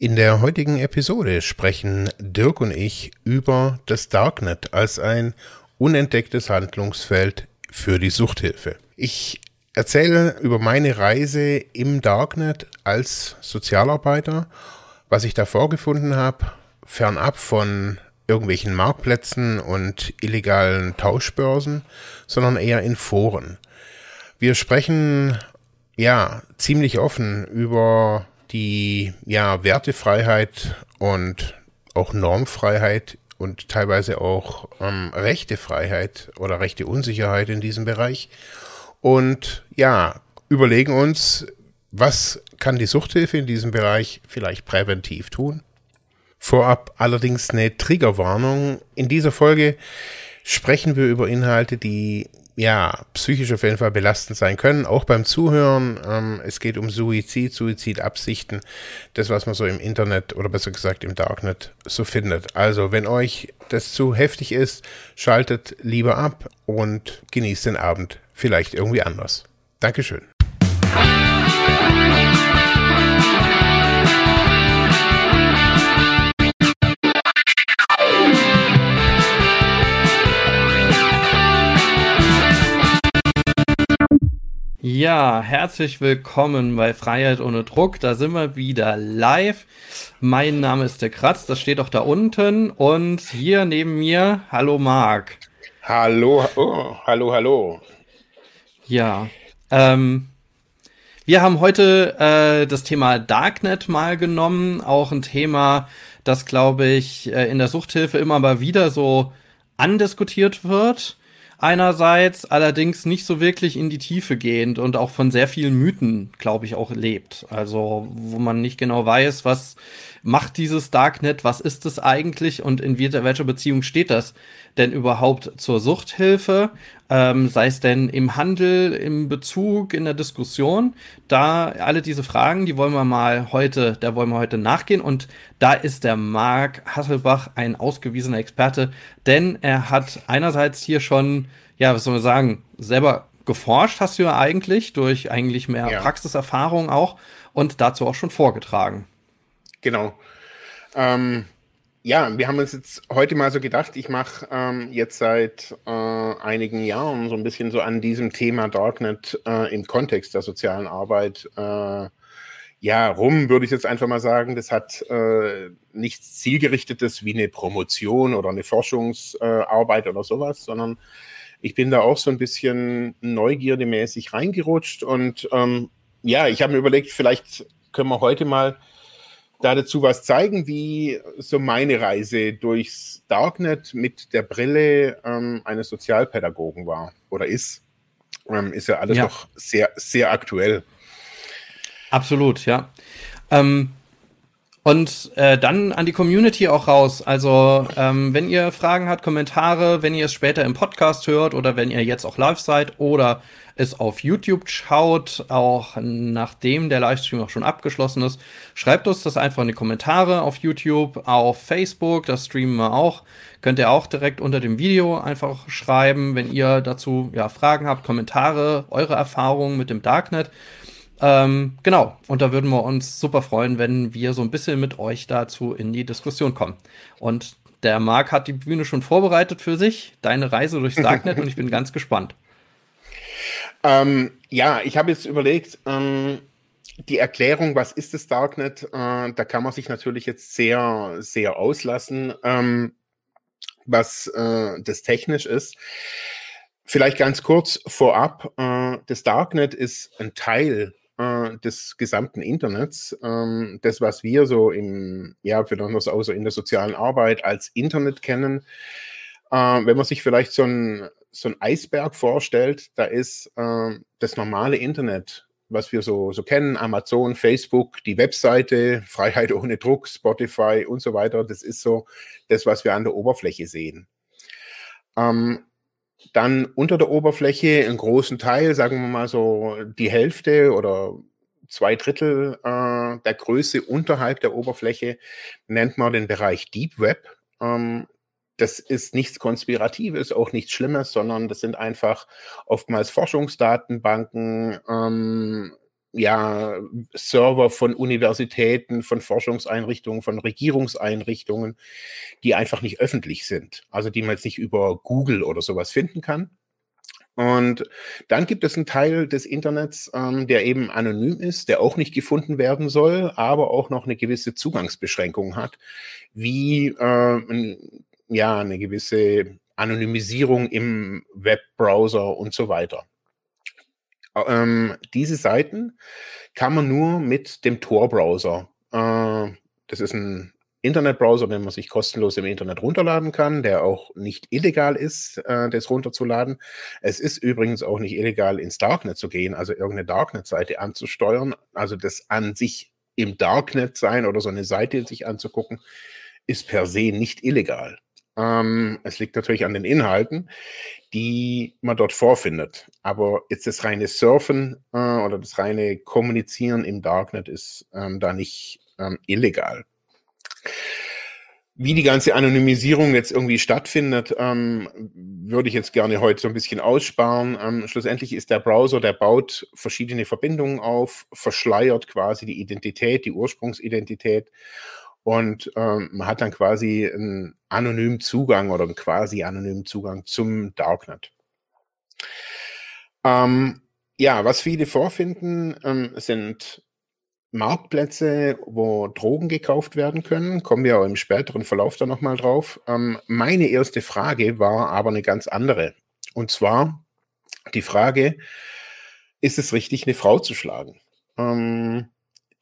In der heutigen Episode sprechen Dirk und ich über das Darknet als ein unentdecktes Handlungsfeld für die Suchthilfe. Ich erzähle über meine Reise im Darknet als Sozialarbeiter, was ich da vorgefunden habe, fernab von irgendwelchen Marktplätzen und illegalen Tauschbörsen, sondern eher in Foren. Wir sprechen ja ziemlich offen über die ja, Wertefreiheit und auch Normfreiheit und teilweise auch ähm, Rechtefreiheit oder rechte Unsicherheit in diesem Bereich. Und ja, überlegen uns, was kann die Suchthilfe in diesem Bereich vielleicht präventiv tun? Vorab allerdings eine Triggerwarnung. In dieser Folge sprechen wir über Inhalte, die ja, psychisch auf jeden Fall belastend sein können, auch beim Zuhören. Ähm, es geht um Suizid, Suizidabsichten, das, was man so im Internet oder besser gesagt im Darknet so findet. Also, wenn euch das zu heftig ist, schaltet lieber ab und genießt den Abend vielleicht irgendwie anders. Dankeschön. Ja, herzlich willkommen bei Freiheit ohne Druck. Da sind wir wieder live. Mein Name ist der Kratz, das steht auch da unten. Und hier neben mir, hallo Marc. Hallo, oh, hallo, hallo. Ja, ähm, wir haben heute äh, das Thema Darknet mal genommen. Auch ein Thema, das, glaube ich, äh, in der Suchthilfe immer mal wieder so andiskutiert wird einerseits, allerdings nicht so wirklich in die Tiefe gehend und auch von sehr vielen Mythen, glaube ich, auch lebt. Also, wo man nicht genau weiß, was macht dieses Darknet, was ist es eigentlich und in welcher Beziehung steht das denn überhaupt zur Suchthilfe, ähm, sei es denn im Handel, im Bezug, in der Diskussion. Da alle diese Fragen, die wollen wir mal heute, da wollen wir heute nachgehen und da ist der Marc Hasselbach ein ausgewiesener Experte, denn er hat einerseits hier schon, ja, was soll man sagen, selber geforscht hast du ja eigentlich, durch eigentlich mehr ja. Praxiserfahrung auch und dazu auch schon vorgetragen. Genau. Ähm, ja, wir haben uns jetzt heute mal so gedacht, ich mache ähm, jetzt seit äh, einigen Jahren so ein bisschen so an diesem Thema Darknet äh, im Kontext der sozialen Arbeit äh, ja rum, würde ich jetzt einfach mal sagen. Das hat äh, nichts zielgerichtetes wie eine Promotion oder eine Forschungsarbeit oder sowas, sondern ich bin da auch so ein bisschen neugierdemäßig reingerutscht und ähm, ja, ich habe mir überlegt, vielleicht können wir heute mal da dazu was zeigen, wie so meine Reise durchs Darknet mit der Brille ähm, eines Sozialpädagogen war oder ist. Ähm, ist ja alles ja. doch sehr, sehr aktuell. Absolut, ja. Ähm, und äh, dann an die Community auch raus. Also ähm, wenn ihr Fragen habt, Kommentare, wenn ihr es später im Podcast hört oder wenn ihr jetzt auch live seid oder es auf YouTube schaut, auch nachdem der Livestream auch schon abgeschlossen ist, schreibt uns das einfach in die Kommentare auf YouTube, auf Facebook, das streamen wir auch. Könnt ihr auch direkt unter dem Video einfach schreiben, wenn ihr dazu ja, Fragen habt, Kommentare, eure Erfahrungen mit dem Darknet. Ähm, genau, und da würden wir uns super freuen, wenn wir so ein bisschen mit euch dazu in die Diskussion kommen. Und der Marc hat die Bühne schon vorbereitet für sich, deine Reise durchs Darknet, und ich bin ganz gespannt. Ähm, ja, ich habe jetzt überlegt, ähm, die Erklärung, was ist das Darknet, äh, da kann man sich natürlich jetzt sehr, sehr auslassen, ähm, was äh, das technisch ist. Vielleicht ganz kurz vorab, äh, das Darknet ist ein Teil äh, des gesamten Internets. Ähm, das, was wir so im, ja, besonders auch so in der sozialen Arbeit als Internet kennen, äh, wenn man sich vielleicht so ein so ein Eisberg vorstellt, da ist äh, das normale Internet, was wir so, so kennen, Amazon, Facebook, die Webseite, Freiheit ohne Druck, Spotify und so weiter, das ist so das, was wir an der Oberfläche sehen. Ähm, dann unter der Oberfläche einen großen Teil, sagen wir mal so die Hälfte oder zwei Drittel äh, der Größe unterhalb der Oberfläche nennt man den Bereich Deep Web. Ähm, das ist nichts Konspiratives, auch nichts Schlimmes, sondern das sind einfach oftmals Forschungsdatenbanken, ähm, ja, Server von Universitäten, von Forschungseinrichtungen, von Regierungseinrichtungen, die einfach nicht öffentlich sind. Also die man jetzt nicht über Google oder sowas finden kann. Und dann gibt es einen Teil des Internets, ähm, der eben anonym ist, der auch nicht gefunden werden soll, aber auch noch eine gewisse Zugangsbeschränkung hat, wie äh, ja eine gewisse Anonymisierung im Webbrowser und so weiter. Ähm, diese Seiten kann man nur mit dem Tor-Browser. Äh, das ist ein Internetbrowser, den man sich kostenlos im Internet runterladen kann, der auch nicht illegal ist, äh, das runterzuladen. Es ist übrigens auch nicht illegal, ins Darknet zu gehen, also irgendeine Darknet-Seite anzusteuern. Also das an sich im Darknet sein oder so eine Seite sich anzugucken, ist per se nicht illegal. Ähm, es liegt natürlich an den Inhalten, die man dort vorfindet. Aber jetzt das reine Surfen äh, oder das reine Kommunizieren im Darknet ist ähm, da nicht ähm, illegal. Wie die ganze Anonymisierung jetzt irgendwie stattfindet, ähm, würde ich jetzt gerne heute so ein bisschen aussparen. Ähm, schlussendlich ist der Browser, der baut verschiedene Verbindungen auf, verschleiert quasi die Identität, die Ursprungsidentität und ähm, man hat dann quasi einen anonymen Zugang oder einen quasi anonymen Zugang zum Darknet. Ähm, ja, was viele vorfinden, ähm, sind Marktplätze, wo Drogen gekauft werden können. Kommen wir auch im späteren Verlauf da nochmal drauf. Ähm, meine erste Frage war aber eine ganz andere. Und zwar die Frage, ist es richtig, eine Frau zu schlagen? Ähm,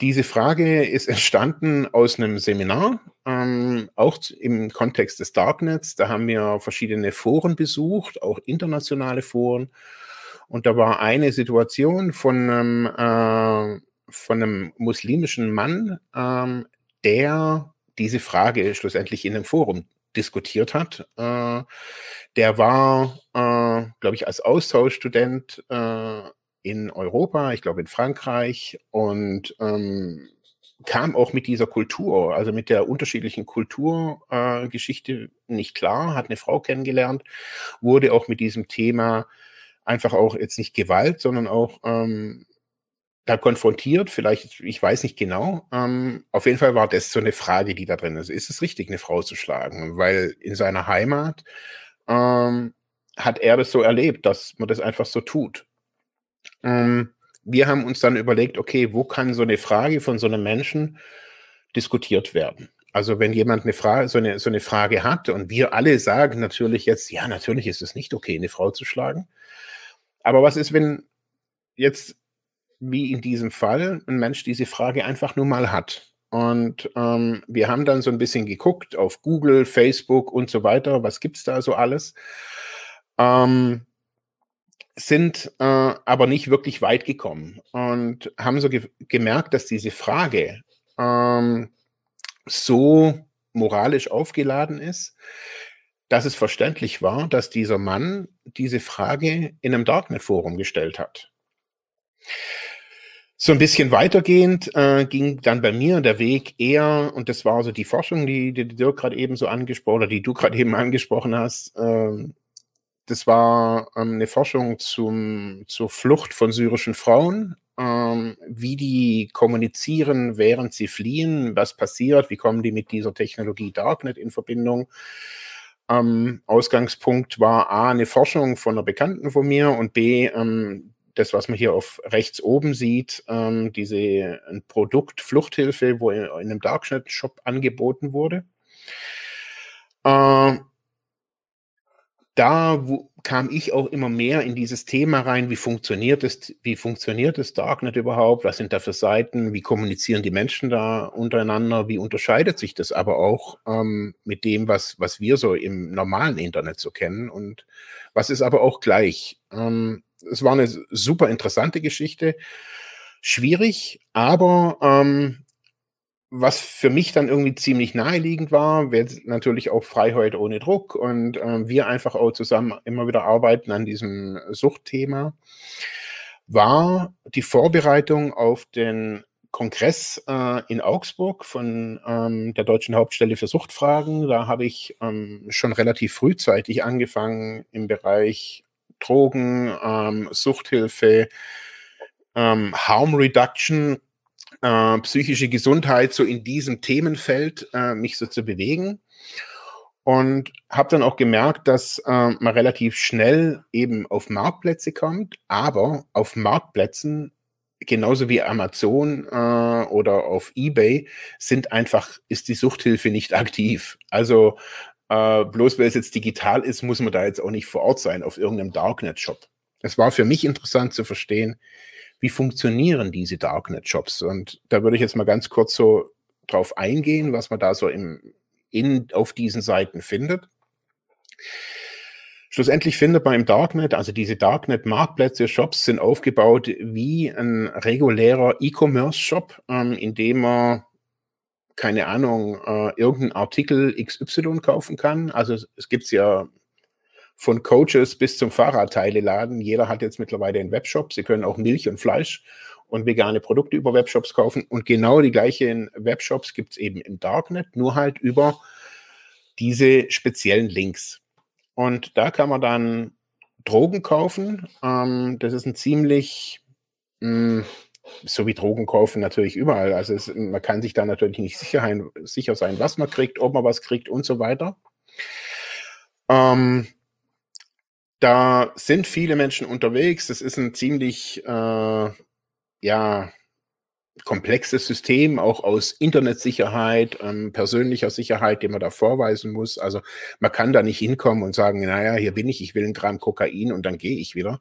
diese Frage ist entstanden aus einem Seminar, ähm, auch im Kontext des Darknets. Da haben wir verschiedene Foren besucht, auch internationale Foren. Und da war eine Situation von einem, äh, von einem muslimischen Mann, ähm, der diese Frage schlussendlich in einem Forum diskutiert hat. Äh, der war, äh, glaube ich, als Austauschstudent äh, in Europa, ich glaube in Frankreich und ähm, kam auch mit dieser Kultur, also mit der unterschiedlichen Kulturgeschichte äh, nicht klar, hat eine Frau kennengelernt, wurde auch mit diesem Thema einfach auch jetzt nicht Gewalt, sondern auch ähm, da konfrontiert, vielleicht, ich weiß nicht genau. Ähm, auf jeden Fall war das so eine Frage, die da drin ist. Ist es richtig, eine Frau zu schlagen? Weil in seiner Heimat ähm, hat er das so erlebt, dass man das einfach so tut. Ähm, wir haben uns dann überlegt, okay, wo kann so eine Frage von so einem Menschen diskutiert werden? Also wenn jemand eine Frage, so eine, so eine Frage hat und wir alle sagen natürlich jetzt, ja, natürlich ist es nicht okay, eine Frau zu schlagen. Aber was ist, wenn jetzt, wie in diesem Fall, ein Mensch diese Frage einfach nur mal hat? Und ähm, wir haben dann so ein bisschen geguckt auf Google, Facebook und so weiter, was gibt es da so alles? Ähm, sind äh, aber nicht wirklich weit gekommen und haben so ge gemerkt, dass diese Frage ähm, so moralisch aufgeladen ist, dass es verständlich war, dass dieser Mann diese Frage in einem Darknet-Forum gestellt hat. So ein bisschen weitergehend äh, ging dann bei mir der Weg eher, und das war so die Forschung, die, die Dirk gerade eben so angesprochen oder die du gerade eben angesprochen hast, äh, das war ähm, eine Forschung zum, zur Flucht von syrischen Frauen, ähm, wie die kommunizieren, während sie fliehen, was passiert, wie kommen die mit dieser Technologie Darknet in Verbindung. Ähm, Ausgangspunkt war A, eine Forschung von einer Bekannten von mir und B, ähm, das, was man hier auf rechts oben sieht, ähm, diese ein Produkt Fluchthilfe, wo in, in einem Darknet-Shop angeboten wurde. Äh, da wo, kam ich auch immer mehr in dieses Thema rein, wie funktioniert es, wie funktioniert das Darknet überhaupt, was sind da für Seiten, wie kommunizieren die Menschen da untereinander, wie unterscheidet sich das aber auch ähm, mit dem, was, was wir so im normalen Internet so kennen? Und was ist aber auch gleich. Ähm, es war eine super interessante Geschichte, schwierig, aber ähm, was für mich dann irgendwie ziemlich naheliegend war, wäre natürlich auch Freiheit ohne Druck und äh, wir einfach auch zusammen immer wieder arbeiten an diesem Suchtthema, war die Vorbereitung auf den Kongress äh, in Augsburg von ähm, der Deutschen Hauptstelle für Suchtfragen. Da habe ich ähm, schon relativ frühzeitig angefangen im Bereich Drogen, ähm, Suchthilfe, ähm, Harm Reduction, äh, psychische Gesundheit, so in diesem Themenfeld äh, mich so zu bewegen. Und habe dann auch gemerkt, dass äh, man relativ schnell eben auf Marktplätze kommt, aber auf Marktplätzen genauso wie Amazon äh, oder auf eBay sind einfach, ist die Suchthilfe nicht aktiv. Also äh, bloß weil es jetzt digital ist, muss man da jetzt auch nicht vor Ort sein auf irgendeinem Darknet-Shop. Es war für mich interessant zu verstehen, wie funktionieren diese Darknet-Shops. Und da würde ich jetzt mal ganz kurz so drauf eingehen, was man da so im, in, auf diesen Seiten findet. Schlussendlich findet man im Darknet, also diese Darknet-Marktplätze, Shops sind aufgebaut wie ein regulärer E-Commerce-Shop, ähm, in dem man, keine Ahnung, äh, irgendeinen Artikel XY kaufen kann. Also es gibt ja von Coaches bis zum Fahrradteileladen. Jeder hat jetzt mittlerweile einen Webshop. Sie können auch Milch und Fleisch und vegane Produkte über Webshops kaufen. Und genau die gleichen Webshops gibt es eben im Darknet, nur halt über diese speziellen Links. Und da kann man dann Drogen kaufen. Ähm, das ist ein ziemlich, mh, hm, so wie Drogen kaufen natürlich überall. Also es, man kann sich da natürlich nicht sicher, sicher sein, was man kriegt, ob man was kriegt und so weiter. Ähm, da sind viele Menschen unterwegs. Das ist ein ziemlich, äh, ja, komplexes System, auch aus Internetsicherheit, ähm, persönlicher Sicherheit, die man da vorweisen muss. Also man kann da nicht hinkommen und sagen, naja, hier bin ich, ich will ein Gramm Kokain und dann gehe ich wieder.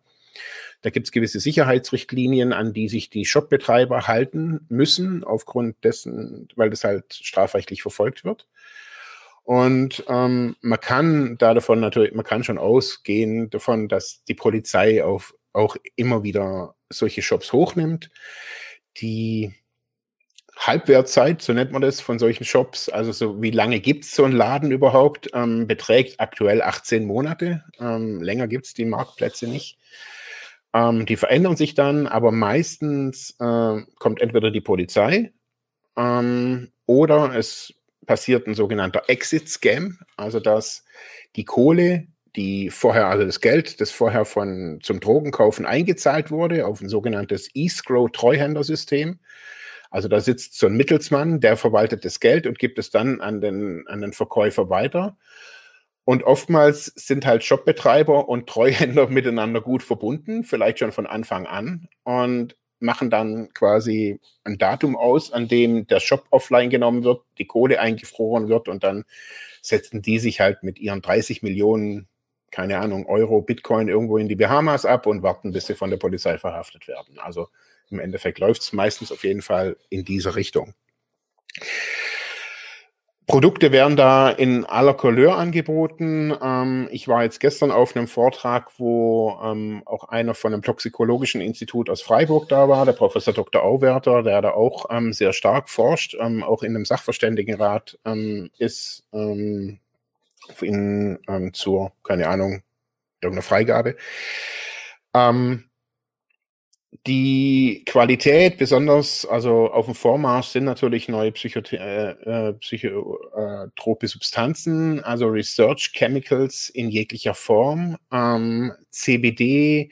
Da gibt es gewisse Sicherheitsrichtlinien, an die sich die Shopbetreiber halten müssen, aufgrund dessen, weil das halt strafrechtlich verfolgt wird. Und ähm, man kann da davon natürlich, man kann schon ausgehen davon, dass die Polizei auf, auch immer wieder solche Shops hochnimmt. Die Halbwertzeit, so nennt man das, von solchen Shops, also so wie lange gibt es so einen Laden überhaupt, ähm, beträgt aktuell 18 Monate. Ähm, länger gibt es die Marktplätze nicht. Ähm, die verändern sich dann, aber meistens äh, kommt entweder die Polizei ähm, oder es passiert ein sogenannter Exit-Scam, also dass die Kohle, die vorher, also das Geld, das vorher von zum Drogenkaufen eingezahlt wurde, auf ein sogenanntes Escrow-Treuhändersystem. Also da sitzt so ein Mittelsmann, der verwaltet das Geld und gibt es dann an den, an den Verkäufer weiter. Und oftmals sind halt Shopbetreiber und Treuhänder miteinander gut verbunden, vielleicht schon von Anfang an. Und machen dann quasi ein Datum aus, an dem der Shop offline genommen wird, die Kohle eingefroren wird und dann setzen die sich halt mit ihren 30 Millionen, keine Ahnung, Euro, Bitcoin irgendwo in die Bahamas ab und warten, bis sie von der Polizei verhaftet werden. Also im Endeffekt läuft es meistens auf jeden Fall in diese Richtung. Produkte werden da in aller Couleur angeboten. Ähm, ich war jetzt gestern auf einem Vortrag, wo ähm, auch einer von einem toxikologischen Institut aus Freiburg da war, der Professor Dr. Auwerter, der da auch ähm, sehr stark forscht, ähm, auch in einem Sachverständigenrat ähm, ist, ähm, in, zur, keine Ahnung, irgendeiner Freigabe. Ähm, die Qualität, besonders also auf dem Vormarsch, sind natürlich neue Psychotrope äh, äh, Psychotrope Substanzen, also Research Chemicals in jeglicher Form, ähm, CBD,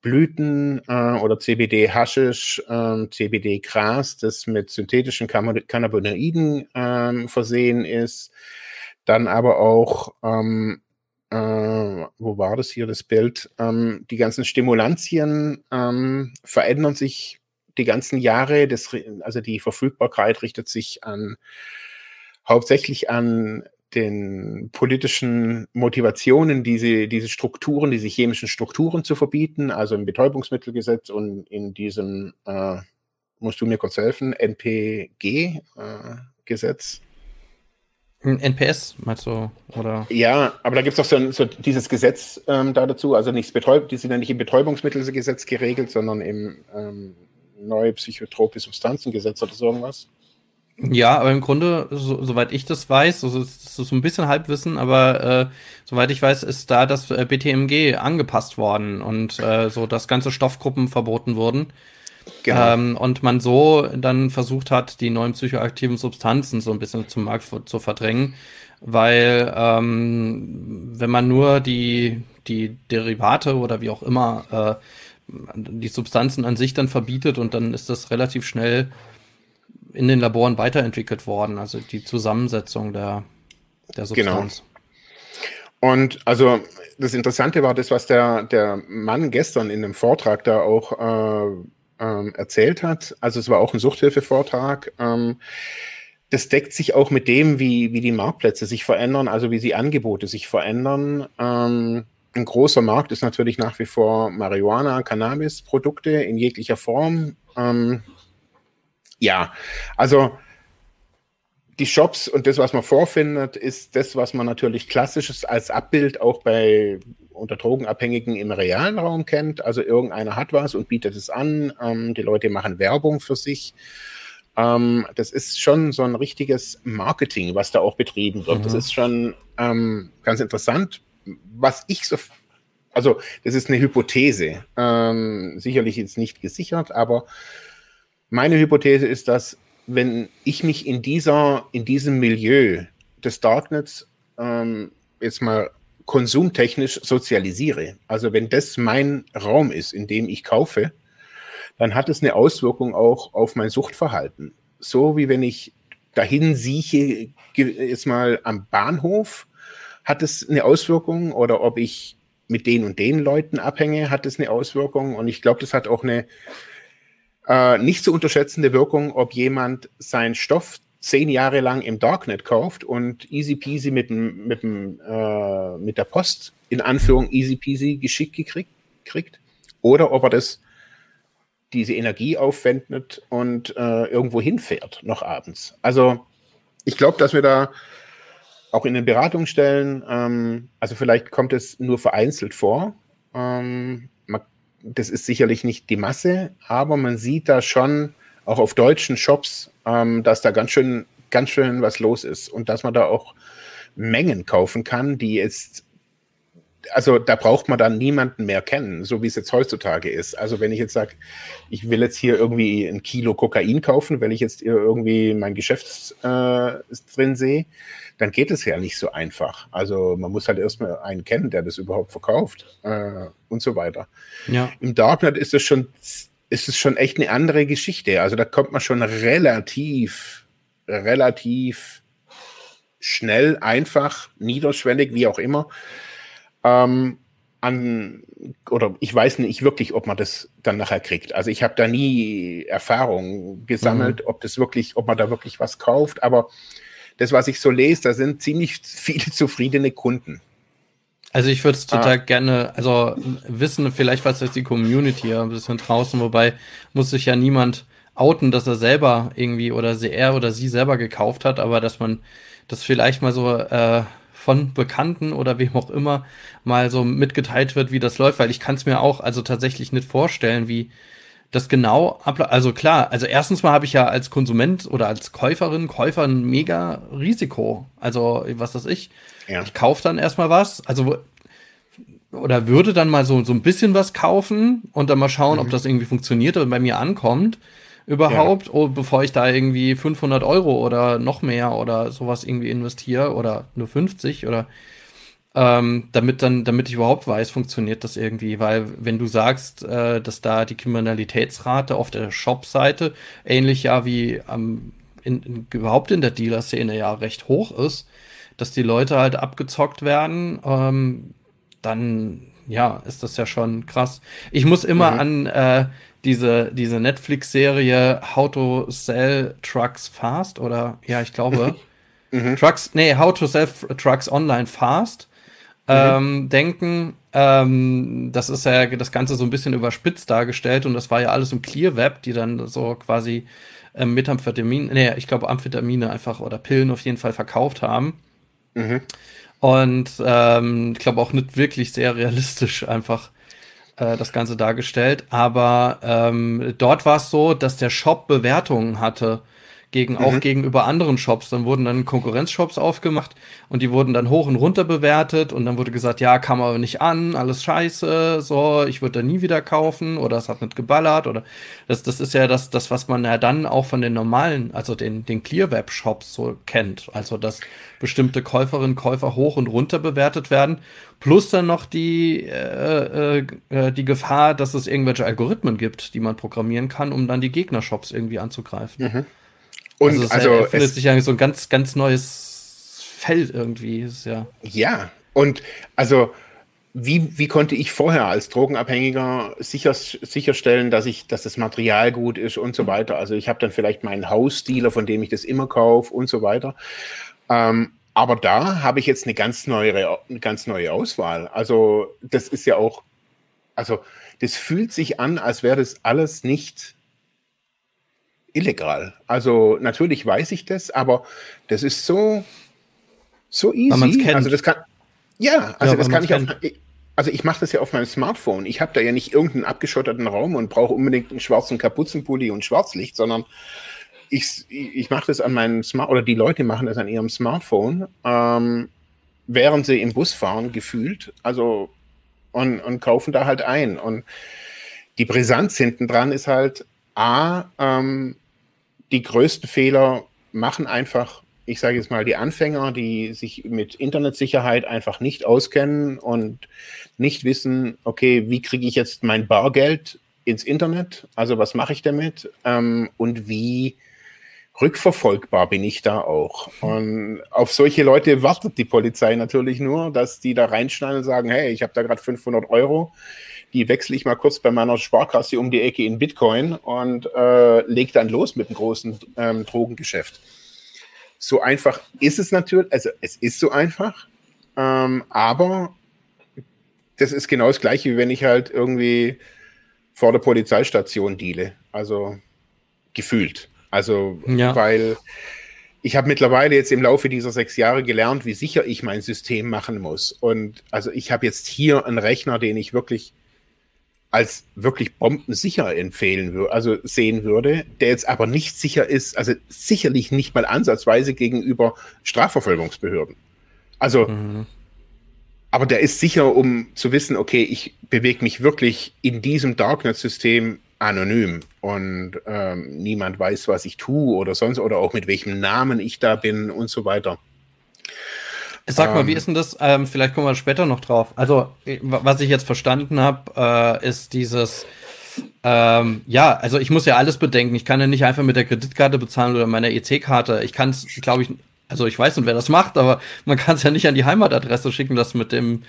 Blüten äh, oder CBD Haschisch, äh, CBD Gras, das mit synthetischen Cannabinoiden äh, versehen ist. Dann aber auch ähm, äh, wo war das hier, das Bild? Ähm, die ganzen Stimulantien ähm, verändern sich die ganzen Jahre. Das, also die Verfügbarkeit richtet sich an hauptsächlich an den politischen Motivationen, diese, diese Strukturen, diese chemischen Strukturen zu verbieten, also im Betäubungsmittelgesetz und in diesem, äh, musst du mir kurz helfen, NPG-Gesetz. Äh, NPS, meinst du? Oder? Ja, aber da gibt es doch so, so, dieses Gesetz ähm, da dazu, also nicht Betäub die sind ja nicht im Betäubungsmittelgesetz geregelt, sondern im ähm, neue psychotrope Substanzengesetz oder so irgendwas. Ja, aber im Grunde, so, soweit ich das weiß, also das ist so ein bisschen Halbwissen, aber äh, soweit ich weiß, ist da das äh, BTMG angepasst worden und äh, so, dass ganze Stoffgruppen verboten wurden. Genau. Ähm, und man so dann versucht hat, die neuen psychoaktiven Substanzen so ein bisschen zum Markt zu verdrängen, weil ähm, wenn man nur die, die Derivate oder wie auch immer äh, die Substanzen an sich dann verbietet und dann ist das relativ schnell in den Laboren weiterentwickelt worden, also die Zusammensetzung der, der genau. Substanz. Genau. Und also das Interessante war das, was der, der Mann gestern in dem Vortrag da auch äh, ähm, erzählt hat. Also es war auch ein Suchthilfevortrag. Ähm, das deckt sich auch mit dem, wie, wie die Marktplätze sich verändern, also wie die Angebote sich verändern. Ähm, ein großer Markt ist natürlich nach wie vor Marihuana, Cannabis-Produkte in jeglicher Form. Ähm, ja, also die Shops und das, was man vorfindet, ist das, was man natürlich klassisches als Abbild auch bei unter Drogenabhängigen im realen Raum kennt. Also irgendeiner hat was und bietet es an. Ähm, die Leute machen Werbung für sich. Ähm, das ist schon so ein richtiges Marketing, was da auch betrieben wird. Mhm. Das ist schon ähm, ganz interessant. Was ich so, also das ist eine Hypothese, ähm, sicherlich jetzt nicht gesichert, aber meine Hypothese ist, dass wenn ich mich in dieser, in diesem Milieu des Darknets ähm, jetzt mal konsumtechnisch sozialisiere, also wenn das mein Raum ist, in dem ich kaufe, dann hat es eine Auswirkung auch auf mein Suchtverhalten. So wie wenn ich dahin sieche, jetzt mal am Bahnhof, hat es eine Auswirkung oder ob ich mit den und den Leuten abhänge, hat es eine Auswirkung. Und ich glaube, das hat auch eine äh, nicht zu unterschätzende Wirkung, ob jemand seinen Stoff zehn Jahre lang im Darknet kauft und easy peasy mit, mit, äh, mit der Post in Anführung easy peasy geschickt gekriegt, kriegt, oder ob er das diese Energie aufwendet und äh, irgendwo hinfährt, noch abends. Also ich glaube, dass wir da auch in den Beratungsstellen, ähm, also vielleicht kommt es nur vereinzelt vor. Ähm, man, das ist sicherlich nicht die Masse, aber man sieht da schon auch auf deutschen Shops, ähm, dass da ganz schön, ganz schön was los ist und dass man da auch Mengen kaufen kann, die jetzt also da braucht man dann niemanden mehr kennen, so wie es jetzt heutzutage ist. Also wenn ich jetzt sage, ich will jetzt hier irgendwie ein Kilo Kokain kaufen, wenn ich jetzt irgendwie mein Geschäft äh, drin sehe, dann geht es ja nicht so einfach. Also man muss halt erstmal einen kennen, der das überhaupt verkauft äh, und so weiter. Ja. Im Darknet ist es schon, ist es schon echt eine andere Geschichte. Also da kommt man schon relativ, relativ schnell, einfach, niederschwellig, wie auch immer, ähm, an, oder ich weiß nicht wirklich, ob man das dann nachher kriegt. Also ich habe da nie Erfahrung gesammelt, mhm. ob das wirklich, ob man da wirklich was kauft, aber das, was ich so lese, da sind ziemlich viele zufriedene Kunden. Also ich würde es total ah. gerne, also wissen, vielleicht was ist die Community ein bisschen draußen, wobei muss sich ja niemand outen, dass er selber irgendwie oder sie, er oder sie selber gekauft hat, aber dass man das vielleicht mal so äh, von Bekannten oder wem auch immer mal so mitgeteilt wird, wie das läuft, weil ich kann es mir auch also tatsächlich nicht vorstellen, wie das genau abläuft. Also klar, also erstens mal habe ich ja als Konsument oder als Käuferin, Käufer ein mega Risiko. Also was weiß ich. Ja. Ich kaufe dann erstmal was, also oder würde dann mal so, so ein bisschen was kaufen und dann mal schauen, mhm. ob das irgendwie funktioniert oder bei mir ankommt überhaupt, ja. oh, bevor ich da irgendwie 500 Euro oder noch mehr oder sowas irgendwie investiere oder nur 50 oder ähm, damit dann, damit ich überhaupt weiß, funktioniert das irgendwie, weil wenn du sagst, äh, dass da die Kriminalitätsrate auf der Shop-Seite ähnlich ja wie ähm, in, in, überhaupt in der Dealer-Szene ja recht hoch ist, dass die Leute halt abgezockt werden, ähm, dann ja, ist das ja schon krass. Ich muss immer mhm. an äh, diese, diese Netflix-Serie How to Sell Trucks Fast oder ja, ich glaube. mhm. Trucks, nee, How to Sell Trucks Online Fast. Mhm. Ähm, denken, ähm, das ist ja das Ganze so ein bisschen überspitzt dargestellt und das war ja alles im Clear Web, die dann so quasi ähm, Methamphetamin, nee, ich glaube Amphetamine einfach oder Pillen auf jeden Fall verkauft haben. Mhm. Und ähm, ich glaube auch nicht wirklich sehr realistisch einfach äh, das Ganze dargestellt. Aber ähm, dort war es so, dass der Shop Bewertungen hatte gegen, mhm. auch gegenüber anderen Shops. Dann wurden dann Konkurrenzshops aufgemacht und die wurden dann hoch und runter bewertet und dann wurde gesagt, ja, kam aber nicht an, alles scheiße, so, ich würde da nie wieder kaufen oder es hat nicht geballert oder das, das ist ja das, das, was man ja dann auch von den normalen, also den, den Clear-Web-Shops so kennt. Also, dass bestimmte Käuferinnen, Käufer hoch und runter bewertet werden. Plus dann noch die, äh, äh, äh, die Gefahr, dass es irgendwelche Algorithmen gibt, die man programmieren kann, um dann die Gegnershops irgendwie anzugreifen. Mhm. Und also, es also findet sich ja so ein ganz, ganz neues Feld irgendwie. Ist ja. ja, und also wie, wie konnte ich vorher als Drogenabhängiger sicher, sicherstellen, dass ich, dass das Material gut ist und so weiter? Also ich habe dann vielleicht meinen Hausdealer, von dem ich das immer kaufe und so weiter. Ähm, aber da habe ich jetzt eine ganz neue, eine ganz neue Auswahl. Also das ist ja auch, also das fühlt sich an, als wäre das alles nicht illegal. Also natürlich weiß ich das, aber das ist so so easy. Also das kann ja, also ja, das kann ich auf, also ich mache das ja auf meinem Smartphone. Ich habe da ja nicht irgendeinen abgeschotteten Raum und brauche unbedingt einen schwarzen Kapuzenpulli und Schwarzlicht, sondern ich, ich mache das an meinem Smart oder die Leute machen das an ihrem Smartphone, ähm, während sie im Bus fahren, gefühlt. Also und, und kaufen da halt ein. Und die Brisanz hinten dran ist halt, A, ähm, die größten Fehler machen einfach, ich sage jetzt mal, die Anfänger, die sich mit Internetsicherheit einfach nicht auskennen und nicht wissen, okay, wie kriege ich jetzt mein Bargeld ins Internet? Also was mache ich damit? Ähm, und wie rückverfolgbar bin ich da auch. Und auf solche Leute wartet die Polizei natürlich nur, dass die da reinschneiden und sagen, hey, ich habe da gerade 500 Euro die wechsle ich mal kurz bei meiner Sparkasse um die Ecke in Bitcoin und äh, leg dann los mit einem großen ähm, Drogengeschäft. So einfach ist es natürlich, also es ist so einfach, ähm, aber das ist genau das gleiche, wie wenn ich halt irgendwie vor der Polizeistation deale. Also gefühlt. Also, ja. weil ich habe mittlerweile jetzt im Laufe dieser sechs Jahre gelernt, wie sicher ich mein System machen muss. Und also ich habe jetzt hier einen Rechner, den ich wirklich als wirklich bombensicher empfehlen würde, also sehen würde, der jetzt aber nicht sicher ist, also sicherlich nicht mal ansatzweise gegenüber Strafverfolgungsbehörden. Also, mhm. aber der ist sicher, um zu wissen, okay, ich bewege mich wirklich in diesem Darknet-System anonym und ähm, niemand weiß, was ich tue oder sonst oder auch mit welchem Namen ich da bin und so weiter. Sag mal, wie ähm. ist denn das? Ähm, vielleicht kommen wir später noch drauf. Also, was ich jetzt verstanden habe, äh, ist dieses, ähm, ja, also ich muss ja alles bedenken. Ich kann ja nicht einfach mit der Kreditkarte bezahlen oder meiner EC-Karte. Ich kann es, glaube ich, also ich weiß nicht, wer das macht, aber man kann es ja nicht an die Heimatadresse schicken, das mit dem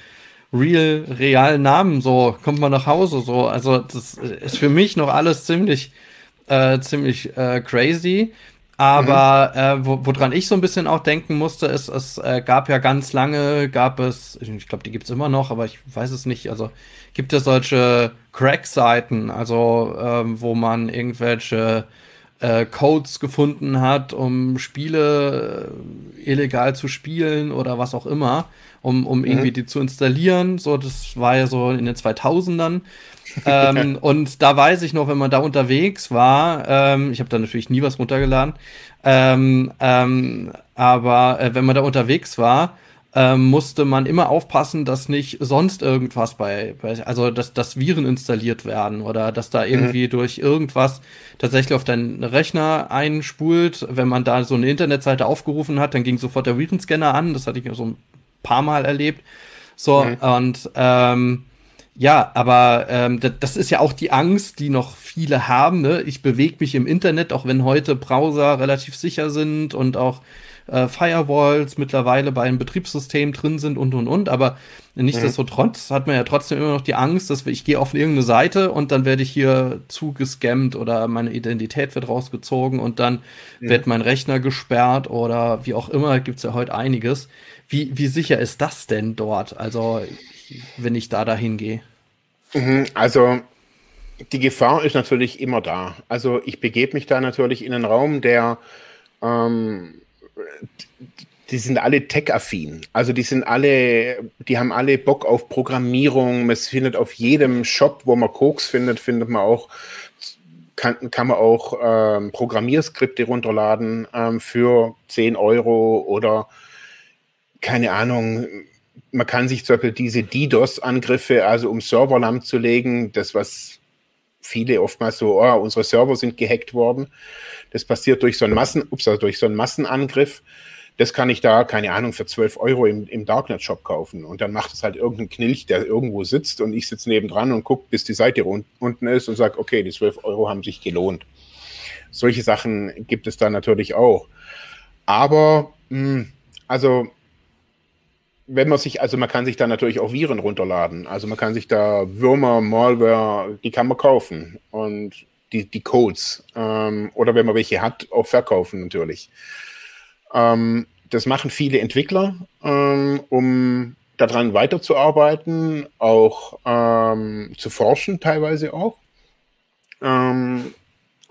real, realen Namen, so kommt man nach Hause, so. Also das ist für mich noch alles ziemlich, äh, ziemlich äh, crazy. Aber mhm. äh, wo, woran ich so ein bisschen auch denken musste, ist, es äh, gab ja ganz lange, gab es, ich glaube, die gibt es immer noch, aber ich weiß es nicht, also gibt es solche Crack-Seiten, also ähm, wo man irgendwelche äh, Codes gefunden hat, um Spiele äh, illegal zu spielen oder was auch immer, um, um mhm. irgendwie die zu installieren. So, das war ja so in den 2000ern ähm, und da weiß ich noch, wenn man da unterwegs war, ähm, ich habe da natürlich nie was runtergeladen, ähm, ähm, aber äh, wenn man da unterwegs war, ähm, musste man immer aufpassen, dass nicht sonst irgendwas bei, bei also dass, dass Viren installiert werden oder dass da irgendwie mhm. durch irgendwas tatsächlich auf deinen Rechner einspult. Wenn man da so eine Internetseite aufgerufen hat, dann ging sofort der Virenscanner an. Das hatte ich so ein paar Mal erlebt. So, mhm. und ähm, ja, aber ähm, das ist ja auch die Angst, die noch viele haben. Ne? Ich bewege mich im Internet, auch wenn heute Browser relativ sicher sind und auch äh, Firewalls mittlerweile bei einem Betriebssystem drin sind und und und. Aber nichtsdestotrotz mhm. hat man ja trotzdem immer noch die Angst, dass ich gehe auf irgendeine Seite und dann werde ich hier zugescammt oder meine Identität wird rausgezogen und dann mhm. wird mein Rechner gesperrt oder wie auch immer. Gibt's ja heute einiges. Wie, wie sicher ist das denn dort? Also wenn ich da dahin gehe? Mhm, also die Gefahr ist natürlich immer da. Also ich begebe mich da natürlich in einen Raum, der ähm, die sind alle tech-affin. Also die sind alle, die haben alle Bock auf Programmierung. Man findet auf jedem Shop, wo man Koks findet, findet man auch kann, kann man auch ähm, Programmierskripte runterladen ähm, für 10 Euro oder keine Ahnung. Man kann sich zum Beispiel diese DDoS-Angriffe, also um Server lahmzulegen, das, was viele oftmals so, oh, unsere Server sind gehackt worden. Das passiert durch so einen Massen, ups, also durch so einen Massenangriff das kann ich da, keine Ahnung, für 12 Euro im, im Darknet-Shop kaufen. Und dann macht es halt irgendein Knilch, der irgendwo sitzt und ich sitze nebendran und gucke, bis die Seite unten ist und sage, okay, die 12 Euro haben sich gelohnt. Solche Sachen gibt es da natürlich auch. Aber, mh, hm, also, wenn man sich, also man kann sich da natürlich auch Viren runterladen. Also man kann sich da Würmer, Malware, die kann man kaufen. Und die, die Codes. Ähm, oder wenn man welche hat, auch verkaufen natürlich. Ähm, das machen viele Entwickler, ähm, um daran weiterzuarbeiten, auch ähm, zu forschen teilweise auch.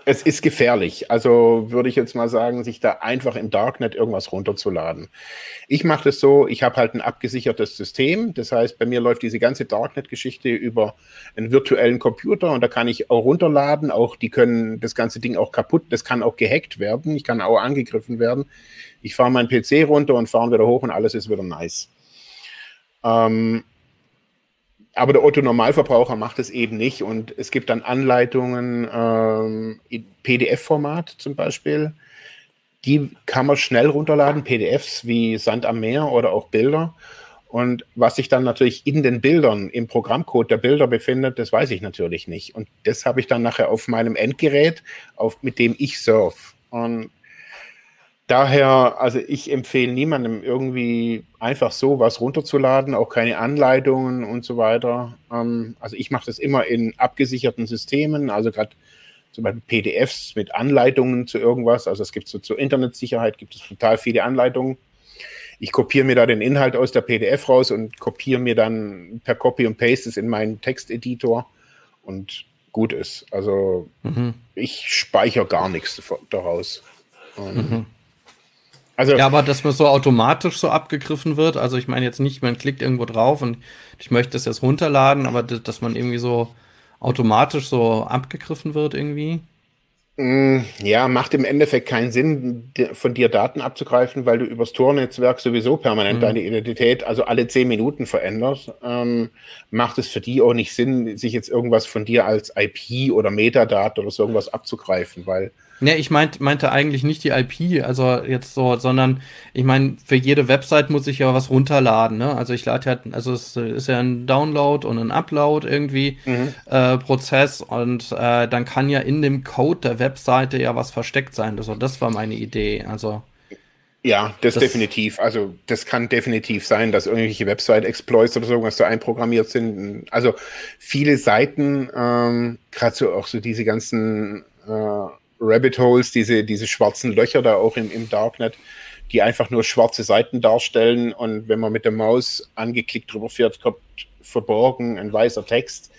Es ist gefährlich. Also würde ich jetzt mal sagen, sich da einfach im Darknet irgendwas runterzuladen. Ich mache das so, ich habe halt ein abgesichertes System. Das heißt, bei mir läuft diese ganze Darknet-Geschichte über einen virtuellen Computer und da kann ich auch runterladen. Auch die können das ganze Ding auch kaputt, das kann auch gehackt werden. Ich kann auch angegriffen werden. Ich fahre meinen PC runter und fahre wieder hoch und alles ist wieder nice. Ähm, aber der Otto-Normalverbraucher macht es eben nicht und es gibt dann Anleitungen ähm, in PDF-Format zum Beispiel. Die kann man schnell runterladen, PDFs wie Sand am Meer oder auch Bilder. Und was sich dann natürlich in den Bildern, im Programmcode der Bilder befindet, das weiß ich natürlich nicht. Und das habe ich dann nachher auf meinem Endgerät, auf, mit dem ich surf. Und daher, also ich empfehle niemandem irgendwie einfach so was runterzuladen, auch keine Anleitungen und so weiter. Ähm, also ich mache das immer in abgesicherten Systemen, also gerade zum Beispiel PDFs mit Anleitungen zu irgendwas. Also es gibt so zur Internetsicherheit gibt es total viele Anleitungen. Ich kopiere mir da den Inhalt aus der PDF raus und kopiere mir dann per Copy und Paste es in meinen Texteditor und gut ist. Also mhm. ich speichere gar nichts daraus. Mhm. Also, ja, aber dass man so automatisch so abgegriffen wird, also ich meine jetzt nicht, man klickt irgendwo drauf und ich möchte es jetzt runterladen, aber dass man irgendwie so automatisch so abgegriffen wird irgendwie. Mm, ja, macht im Endeffekt keinen Sinn, von dir Daten abzugreifen, weil du übers Tor-Netzwerk sowieso permanent mhm. deine Identität, also alle zehn Minuten veränderst. Ähm, macht es für die auch nicht Sinn, sich jetzt irgendwas von dir als IP oder Metadaten oder so irgendwas abzugreifen, weil Ne, ich meint, meinte eigentlich nicht die IP, also jetzt so, sondern ich meine, für jede Website muss ich ja was runterladen, ne? Also ich lade ja, also es ist ja ein Download und ein Upload irgendwie mhm. äh, Prozess und äh, dann kann ja in dem Code der Webseite ja was versteckt sein. Also das war meine Idee. Also ja, das, das, definitiv. Also das kann definitiv sein, dass irgendwelche Website-Exploits oder so irgendwas so einprogrammiert sind. Also viele Seiten, ähm, gerade so auch so diese ganzen äh, Rabbit Holes, diese, diese schwarzen Löcher da auch im, im Darknet, die einfach nur schwarze Seiten darstellen und wenn man mit der Maus angeklickt drüber fährt, kommt verborgen ein weißer Text.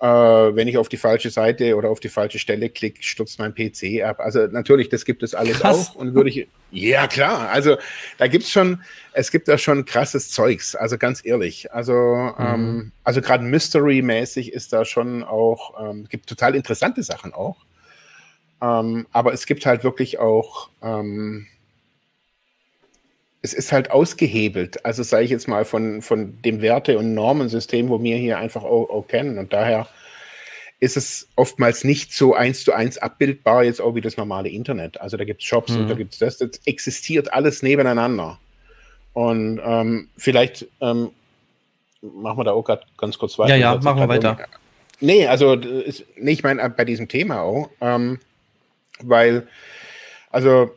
Äh, wenn ich auf die falsche Seite oder auf die falsche Stelle klicke, stürzt mein PC ab. Also natürlich, das gibt es alles Krass. auch und würde ich. Ja, klar. Also da gibt es schon, es gibt da schon krasses Zeugs, also ganz ehrlich. Also, mhm. ähm, also gerade Mystery-mäßig ist da schon auch, ähm, gibt total interessante Sachen auch. Ähm, aber es gibt halt wirklich auch, ähm, es ist halt ausgehebelt. Also sage ich jetzt mal von, von dem Werte- und Normensystem, wo wir hier einfach auch, auch, kennen. Und daher ist es oftmals nicht so eins zu eins abbildbar, jetzt auch wie das normale Internet. Also da gibt es Shops mhm. und da gibt es das. Das existiert alles nebeneinander. Und ähm, vielleicht ähm, machen wir da auch gerade ganz kurz weiter. Ja, ja, machen wir weiter. Nee, also ist, nee, ich meine bei diesem Thema auch. Ähm, weil, also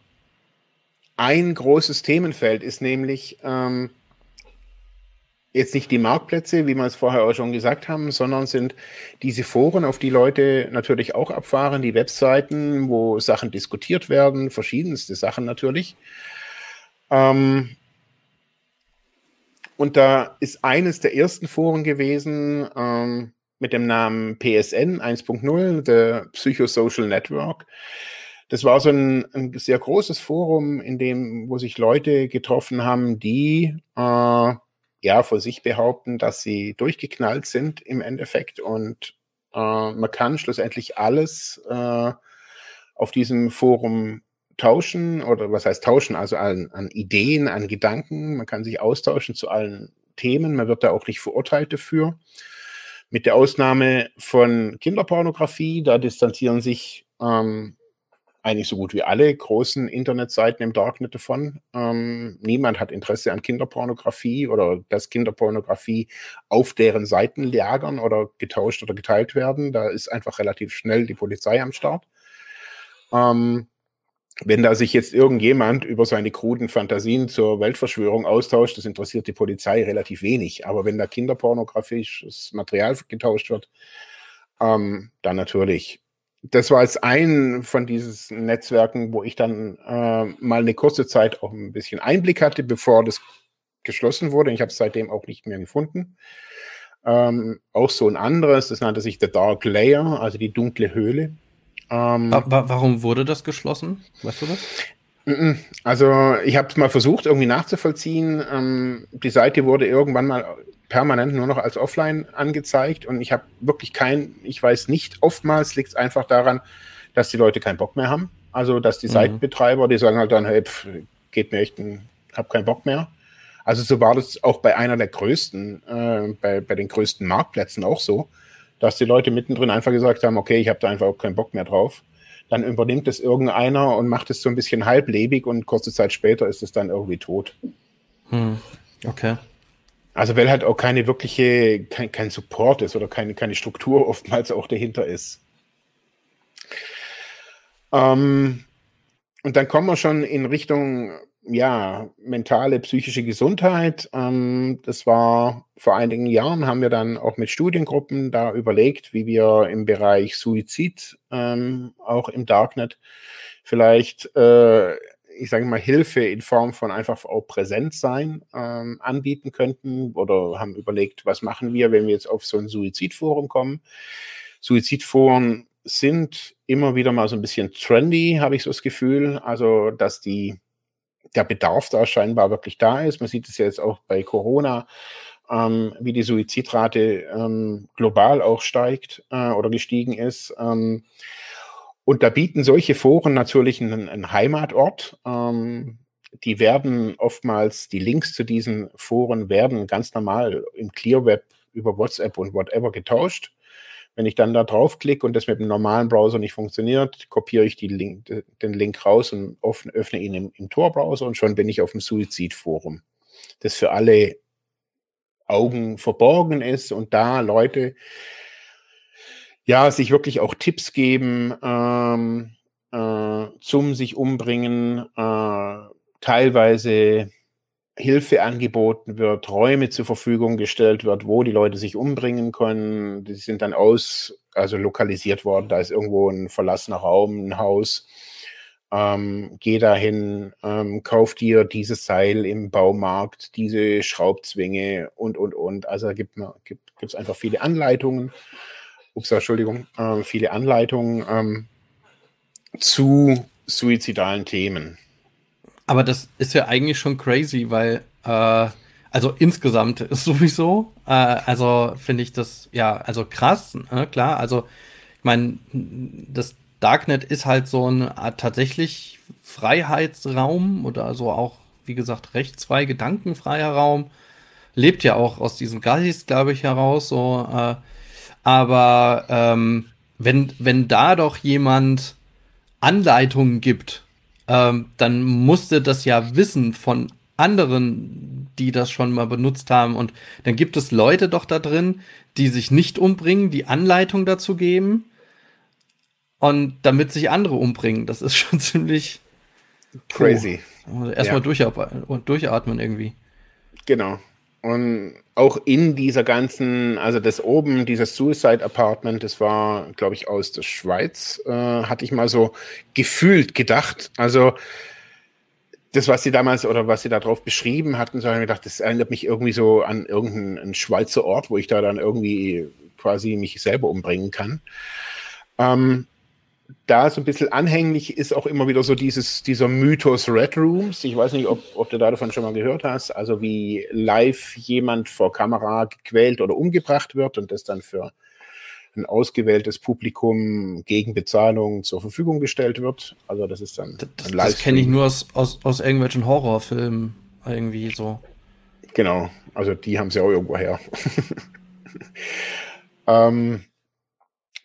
ein großes Themenfeld ist nämlich ähm, jetzt nicht die Marktplätze, wie wir es vorher auch schon gesagt haben, sondern sind diese Foren, auf die Leute natürlich auch abfahren, die Webseiten, wo Sachen diskutiert werden, verschiedenste Sachen natürlich. Ähm, und da ist eines der ersten Foren gewesen ähm, mit dem Namen PSN 1.0, der Psychosocial Network das war so ein, ein, sehr großes Forum, in dem, wo sich Leute getroffen haben, die äh, ja vor sich behaupten, dass sie durchgeknallt sind im Endeffekt und Äh, man kann schlussendlich alles äh, auf diesem Forum tauschen oder was heißt tauschen, also an, an, Ideen, an Gedanken. Man kann sich austauschen zu allen Themen. Man wird da auch nicht verurteilt dafür. Mit der Ausnahme von Kinderpornografie, da distanzieren sich ähm, eigentlich so gut wie alle großen Internetseiten im Darknet davon. Ähm, niemand hat Interesse an Kinderpornografie oder dass Kinderpornografie auf deren Seiten lagern oder getauscht oder geteilt werden. Da ist einfach relativ schnell die Polizei am Start. Ähm, wenn da sich jetzt irgendjemand über seine kruden Fantasien zur Weltverschwörung austauscht, das interessiert die Polizei relativ wenig. Aber wenn da kinderpornografisches Material getauscht wird, ähm, dann natürlich das war jetzt ein von diesen Netzwerken, wo ich dann äh, mal eine kurze Zeit auch ein bisschen Einblick hatte, bevor das geschlossen wurde. Ich habe es seitdem auch nicht mehr gefunden. Ähm, auch so ein anderes, das nannte sich The Dark Layer, also die dunkle Höhle. Ähm, warum wurde das geschlossen? Weißt du das? Also ich habe es mal versucht, irgendwie nachzuvollziehen. Ähm, die Seite wurde irgendwann mal permanent nur noch als offline angezeigt und ich habe wirklich kein, ich weiß nicht, oftmals liegt es einfach daran, dass die Leute keinen Bock mehr haben. Also, dass die mhm. Seitenbetreiber, die sagen halt dann, hey, pff, geht mir echt, hab keinen Bock mehr. Also, so war das auch bei einer der größten, äh, bei, bei den größten Marktplätzen auch so, dass die Leute mittendrin einfach gesagt haben, okay, ich habe da einfach auch keinen Bock mehr drauf. Dann übernimmt es irgendeiner und macht es so ein bisschen halblebig und kurze Zeit später ist es dann irgendwie tot. Hm. Okay. Also weil halt auch keine wirkliche, kein, kein Support ist oder keine, keine Struktur oftmals auch dahinter ist. Ähm, und dann kommen wir schon in Richtung, ja, mentale, psychische Gesundheit. Ähm, das war vor einigen Jahren, haben wir dann auch mit Studiengruppen da überlegt, wie wir im Bereich Suizid, ähm, auch im Darknet, vielleicht äh, ich sage mal, Hilfe in Form von einfach auch Präsenzsein ähm, anbieten könnten oder haben überlegt, was machen wir, wenn wir jetzt auf so ein Suizidforum kommen. Suizidforen sind immer wieder mal so ein bisschen trendy, habe ich so das Gefühl. Also, dass die, der Bedarf da scheinbar wirklich da ist. Man sieht es ja jetzt auch bei Corona, ähm, wie die Suizidrate ähm, global auch steigt äh, oder gestiegen ist. Ähm, und da bieten solche Foren natürlich einen, einen Heimatort. Ähm, die werden oftmals, die Links zu diesen Foren werden ganz normal im Clearweb über WhatsApp und whatever getauscht. Wenn ich dann da draufklicke und das mit dem normalen Browser nicht funktioniert, kopiere ich Link, den Link raus und öffne ihn im, im Tor-Browser und schon bin ich auf dem Suizid-Forum. Das für alle Augen verborgen ist und da Leute ja, sich wirklich auch Tipps geben ähm, äh, zum sich umbringen, äh, teilweise Hilfe angeboten wird, Räume zur Verfügung gestellt wird, wo die Leute sich umbringen können. Die sind dann aus, also lokalisiert worden. Da ist irgendwo ein verlassener Raum, ein Haus. Ähm, geh dahin, ähm, kauf dir dieses Seil im Baumarkt, diese Schraubzwinge und, und, und. Also da gibt es gibt, einfach viele Anleitungen ups, Entschuldigung, äh, viele Anleitungen ähm, zu suizidalen Themen. Aber das ist ja eigentlich schon crazy, weil, äh, also insgesamt ist sowieso, äh, also finde ich das, ja, also krass, ne, klar, also ich meine, das Darknet ist halt so ein Art tatsächlich Freiheitsraum oder so auch, wie gesagt, rechtsfrei, gedankenfreier Raum. Lebt ja auch aus diesem Geist, glaube ich, heraus, so, äh, aber ähm, wenn, wenn da doch jemand Anleitungen gibt, ähm, dann musste das ja wissen von anderen, die das schon mal benutzt haben. Und dann gibt es Leute doch da drin, die sich nicht umbringen, die Anleitung dazu geben. Und damit sich andere umbringen, das ist schon ziemlich crazy. Also erstmal ja. durchatmen, durchatmen irgendwie. Genau. Und auch in dieser ganzen, also das oben, dieses Suicide Apartment, das war, glaube ich, aus der Schweiz, äh, hatte ich mal so gefühlt gedacht. Also das, was sie damals oder was sie da drauf beschrieben hatten, so habe ich gedacht, das erinnert mich irgendwie so an irgendeinen Schweizer Ort, wo ich da dann irgendwie quasi mich selber umbringen kann. Ähm, da so ein bisschen anhänglich ist auch immer wieder so dieses, dieser Mythos Red Rooms. Ich weiß nicht, ob, ob du davon schon mal gehört hast. Also wie live jemand vor Kamera gequält oder umgebracht wird und das dann für ein ausgewähltes Publikum gegen Bezahlung zur Verfügung gestellt wird. Also das ist dann das, Das kenne ich nur aus, aus, aus irgendwelchen Horrorfilmen irgendwie so. Genau, also die haben sie auch irgendwo her. ähm,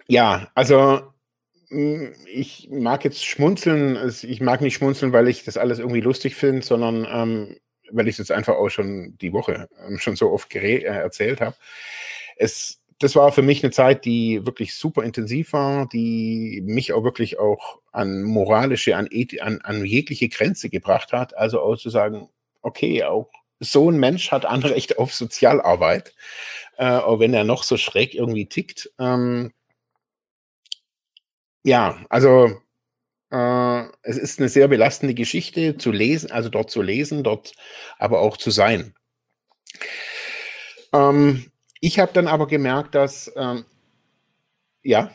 ja, also ich mag jetzt schmunzeln. Ich mag nicht schmunzeln, weil ich das alles irgendwie lustig finde, sondern ähm, weil ich es jetzt einfach auch schon die Woche ähm, schon so oft äh, erzählt habe. Es, das war für mich eine Zeit, die wirklich super intensiv war, die mich auch wirklich auch an moralische, an, an, an jegliche Grenze gebracht hat. Also auch zu sagen, okay, auch so ein Mensch hat Anrecht auf Sozialarbeit, äh, auch wenn er noch so schräg irgendwie tickt. Ähm, ja, also äh, es ist eine sehr belastende Geschichte zu lesen, also dort zu lesen, dort aber auch zu sein. Ähm, ich habe dann aber gemerkt, dass ähm, ja.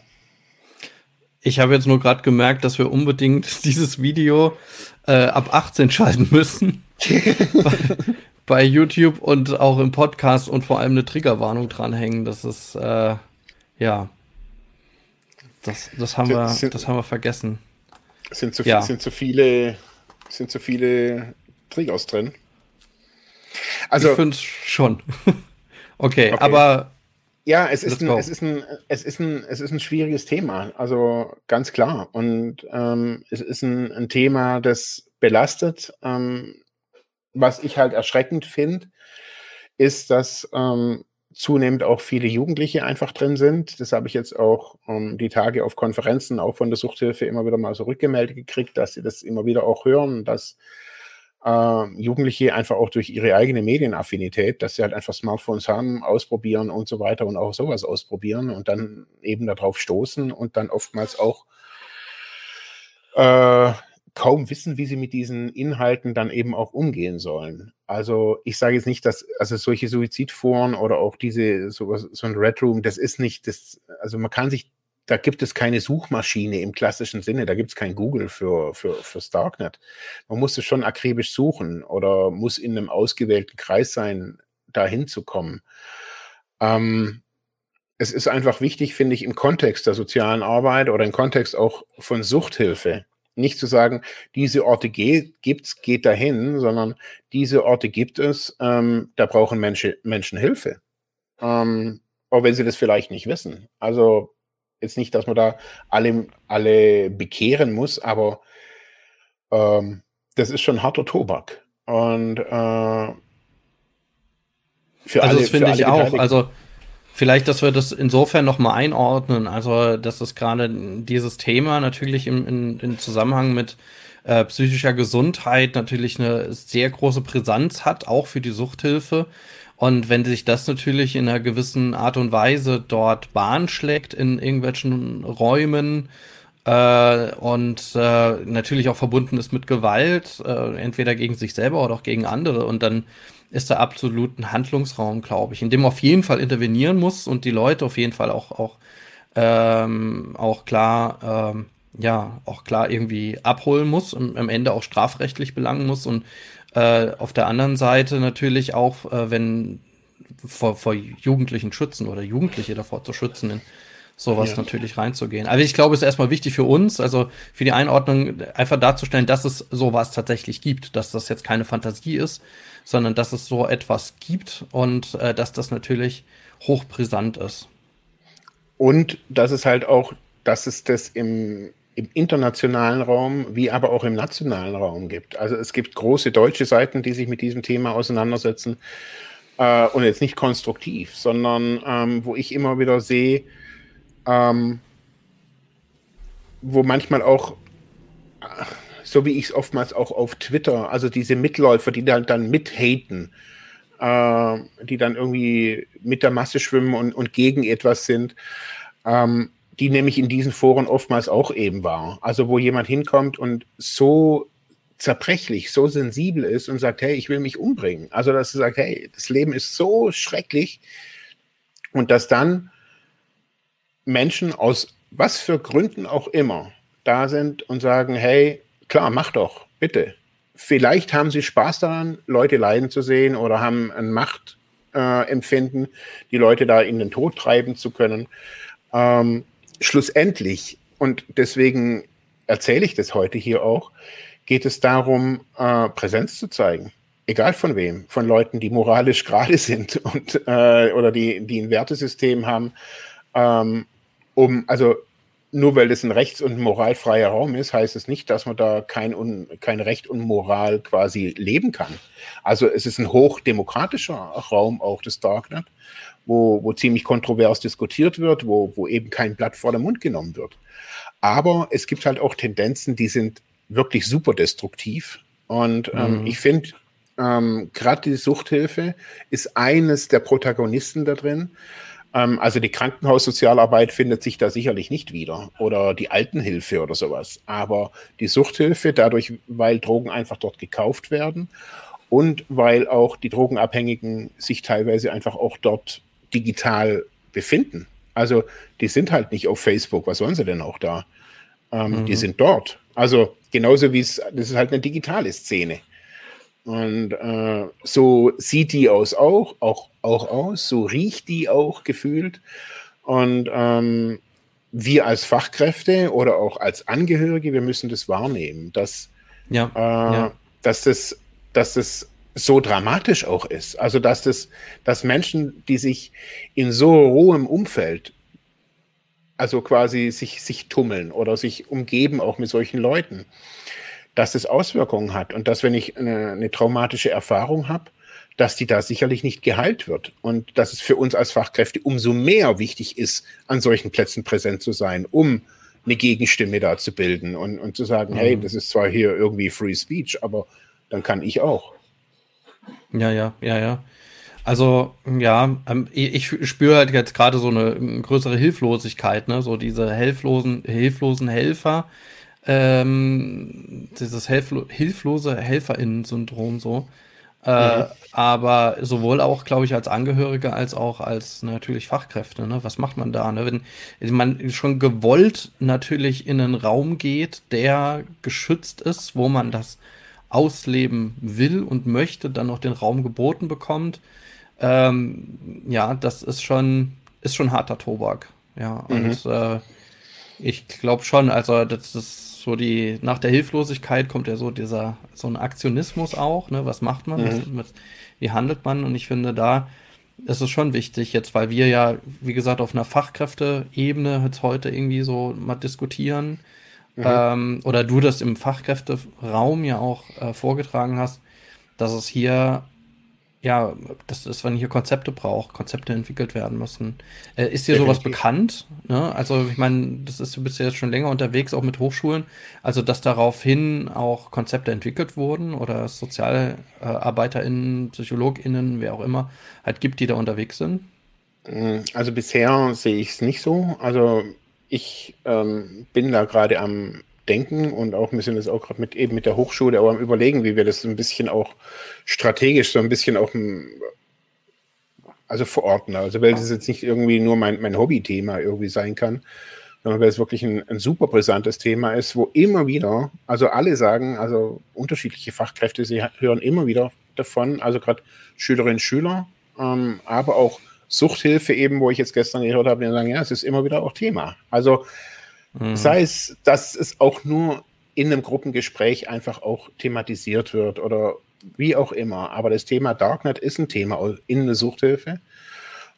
Ich habe jetzt nur gerade gemerkt, dass wir unbedingt dieses Video äh, ab 18 schalten müssen. bei, bei, YouTube und auch im Podcast und vor allem eine Triggerwarnung dranhängen. Das ist äh, ja das, das, haben, wir, sind, das haben wir vergessen. Sind zu, ja. sind zu viele, sind zu viele Triggers drin? Also, ich finde schon. okay, okay, aber. Ja, es ist, ein, es, ist ein, es, ist ein, es ist ein schwieriges Thema, also ganz klar. Und ähm, es ist ein, ein Thema, das belastet. Ähm, was ich halt erschreckend finde, ist, dass ähm, zunehmend auch viele Jugendliche einfach drin sind. Das habe ich jetzt auch um, ähm, die Tage auf Konferenzen auch von der Suchthilfe immer wieder mal so rückgemeldet gekriegt, dass sie das immer wieder auch hören, dass äh, Jugendliche einfach auch durch ihre eigene Medienaffinität, dass sie halt einfach Smartphones haben, ausprobieren und so weiter und auch sowas ausprobieren und dann eben darauf stoßen und dann oftmals auch äh, kaum wissen, wie sie mit diesen Inhalten dann eben auch umgehen sollen. Also ich sage jetzt nicht, dass also solche Suizidforen oder auch diese sowas, so ein Red Room, das ist nicht das, also man kann sich, da gibt es keine Suchmaschine im klassischen Sinne, da gibt es kein Google für, für, fürs Darknet. Man muss es schon akribisch suchen oder muss in einem ausgewählten Kreis sein, da hinzukommen. Ähm, es ist einfach wichtig, finde ich, im Kontext der sozialen Arbeit oder im Kontext auch von Suchthilfe, nicht zu sagen, diese Orte ge gibt's, geht dahin, sondern diese Orte gibt es, ähm, da brauchen Menschen, Menschen Hilfe. Ähm, auch wenn sie das vielleicht nicht wissen. Also jetzt nicht, dass man da alle, alle bekehren muss, aber ähm, das ist schon harter Tobak. Und äh, für also alle, das finde ich auch. Also Vielleicht, dass wir das insofern nochmal einordnen. Also, dass das gerade dieses Thema natürlich im, in, in Zusammenhang mit äh, psychischer Gesundheit natürlich eine sehr große Brisanz hat, auch für die Suchthilfe. Und wenn sich das natürlich in einer gewissen Art und Weise dort Bahn schlägt in irgendwelchen Räumen äh, und äh, natürlich auch verbunden ist mit Gewalt, äh, entweder gegen sich selber oder auch gegen andere und dann ist da absolut ein Handlungsraum, glaube ich, in dem man auf jeden Fall intervenieren muss und die Leute auf jeden Fall auch, auch, ähm, auch klar, ähm, ja, auch klar irgendwie abholen muss und am Ende auch strafrechtlich belangen muss und äh, auf der anderen Seite natürlich auch, äh, wenn vor, vor Jugendlichen schützen oder Jugendliche davor zu schützen, in sowas ja. natürlich reinzugehen. Aber ich glaube, es ist erstmal wichtig für uns, also für die Einordnung einfach darzustellen, dass es sowas tatsächlich gibt, dass das jetzt keine Fantasie ist, sondern dass es so etwas gibt und äh, dass das natürlich hochbrisant ist. Und dass es halt auch, dass es das im, im internationalen Raum wie aber auch im nationalen Raum gibt. Also es gibt große deutsche Seiten, die sich mit diesem Thema auseinandersetzen äh, und jetzt nicht konstruktiv, sondern ähm, wo ich immer wieder sehe, ähm, wo manchmal auch so wie ich es oftmals auch auf Twitter, also diese Mitläufer, die dann, dann mithaten, äh, die dann irgendwie mit der Masse schwimmen und, und gegen etwas sind, ähm, die nämlich in diesen Foren oftmals auch eben war. Also wo jemand hinkommt und so zerbrechlich, so sensibel ist und sagt, hey, ich will mich umbringen. Also dass er sagt, hey, das Leben ist so schrecklich und dass dann Menschen aus was für Gründen auch immer da sind und sagen, hey, Klar, mach doch, bitte. Vielleicht haben sie Spaß daran, Leute leiden zu sehen oder haben ein Machtempfinden, äh, die Leute da in den Tod treiben zu können. Ähm, schlussendlich, und deswegen erzähle ich das heute hier auch, geht es darum, äh, Präsenz zu zeigen. Egal von wem, von Leuten, die moralisch gerade sind und äh, oder die, die ein Wertesystem haben, ähm, um, also nur weil das ein rechts- und moralfreier Raum ist, heißt es nicht, dass man da kein, un, kein Recht und Moral quasi leben kann. Also es ist ein hochdemokratischer Raum, auch das Darknet, wo, wo ziemlich kontrovers diskutiert wird, wo, wo eben kein Blatt vor den Mund genommen wird. Aber es gibt halt auch Tendenzen, die sind wirklich super destruktiv. Und ähm, mhm. ich finde, ähm, gerade die Suchthilfe ist eines der Protagonisten da drin. Ähm, also die Krankenhaussozialarbeit findet sich da sicherlich nicht wieder oder die Altenhilfe oder sowas. Aber die Suchthilfe, dadurch, weil Drogen einfach dort gekauft werden und weil auch die Drogenabhängigen sich teilweise einfach auch dort digital befinden. Also die sind halt nicht auf Facebook, was sollen sie denn auch da? Ähm, mhm. Die sind dort. Also genauso wie es, das ist halt eine digitale Szene. Und äh, so sieht die aus auch, auch, auch aus, so riecht die auch gefühlt. Und ähm, wir als Fachkräfte oder auch als Angehörige, wir müssen das wahrnehmen, dass, ja, äh, ja. dass, das, dass das so dramatisch auch ist. Also dass das, dass Menschen, die sich in so rohem Umfeld, also quasi sich, sich tummeln oder sich umgeben auch mit solchen Leuten, dass es Auswirkungen hat und dass, wenn ich eine, eine traumatische Erfahrung habe, dass die da sicherlich nicht geheilt wird und dass es für uns als Fachkräfte umso mehr wichtig ist, an solchen Plätzen präsent zu sein, um eine Gegenstimme da zu bilden und, und zu sagen, mhm. hey, das ist zwar hier irgendwie Free Speech, aber dann kann ich auch. Ja, ja, ja, ja. Also, ja, ähm, ich spüre halt jetzt gerade so eine größere Hilflosigkeit, ne? So diese hilflosen, hilflosen Helfer, ähm, dieses Hilflo hilflose HelferInnen-Syndrom so. Äh, mhm. Aber sowohl auch, glaube ich, als Angehörige als auch als natürlich Fachkräfte. Ne? Was macht man da? Ne? Wenn man schon gewollt natürlich in einen Raum geht, der geschützt ist, wo man das ausleben will und möchte, dann noch den Raum geboten bekommt. Ähm, ja, das ist schon, ist schon harter Tobak. Ja, mhm. und äh, ich glaube schon, also das ist so die, nach der Hilflosigkeit kommt ja so dieser, so ein Aktionismus auch, ne? Was macht man? Mhm. Was, wie handelt man? Und ich finde, da ist es schon wichtig jetzt, weil wir ja, wie gesagt, auf einer Fachkräfteebene jetzt heute irgendwie so mal diskutieren. Mhm. Ähm, oder du das im Fachkräfteraum ja auch äh, vorgetragen hast, dass es hier ja, das ist, wenn hier Konzepte braucht, Konzepte entwickelt werden müssen. Äh, ist dir sowas bekannt? Ne? Also, ich meine, das ist, du bist ja jetzt schon länger unterwegs, auch mit Hochschulen. Also, dass daraufhin auch Konzepte entwickelt wurden oder SozialarbeiterInnen, PsychologInnen, wer auch immer, halt gibt, die da unterwegs sind? Mm, also, bisher sehe ich es nicht so. Also, ich ähm, bin da gerade am denken und auch ein bisschen das auch gerade mit eben mit der Hochschule auch am überlegen, wie wir das ein bisschen auch strategisch so ein bisschen auch also verordnen. Also weil das jetzt nicht irgendwie nur mein, mein Hobbythema irgendwie sein kann, sondern weil es wirklich ein, ein super brisantes Thema ist, wo immer wieder, also alle sagen, also unterschiedliche Fachkräfte, sie hören immer wieder davon, also gerade Schülerinnen und Schüler, ähm, aber auch Suchthilfe eben, wo ich jetzt gestern gehört habe, die sagen, ja, es ist immer wieder auch Thema. Also Mhm. Sei es, dass es auch nur in einem Gruppengespräch einfach auch thematisiert wird oder wie auch immer. Aber das Thema Darknet ist ein Thema in der Suchthilfe.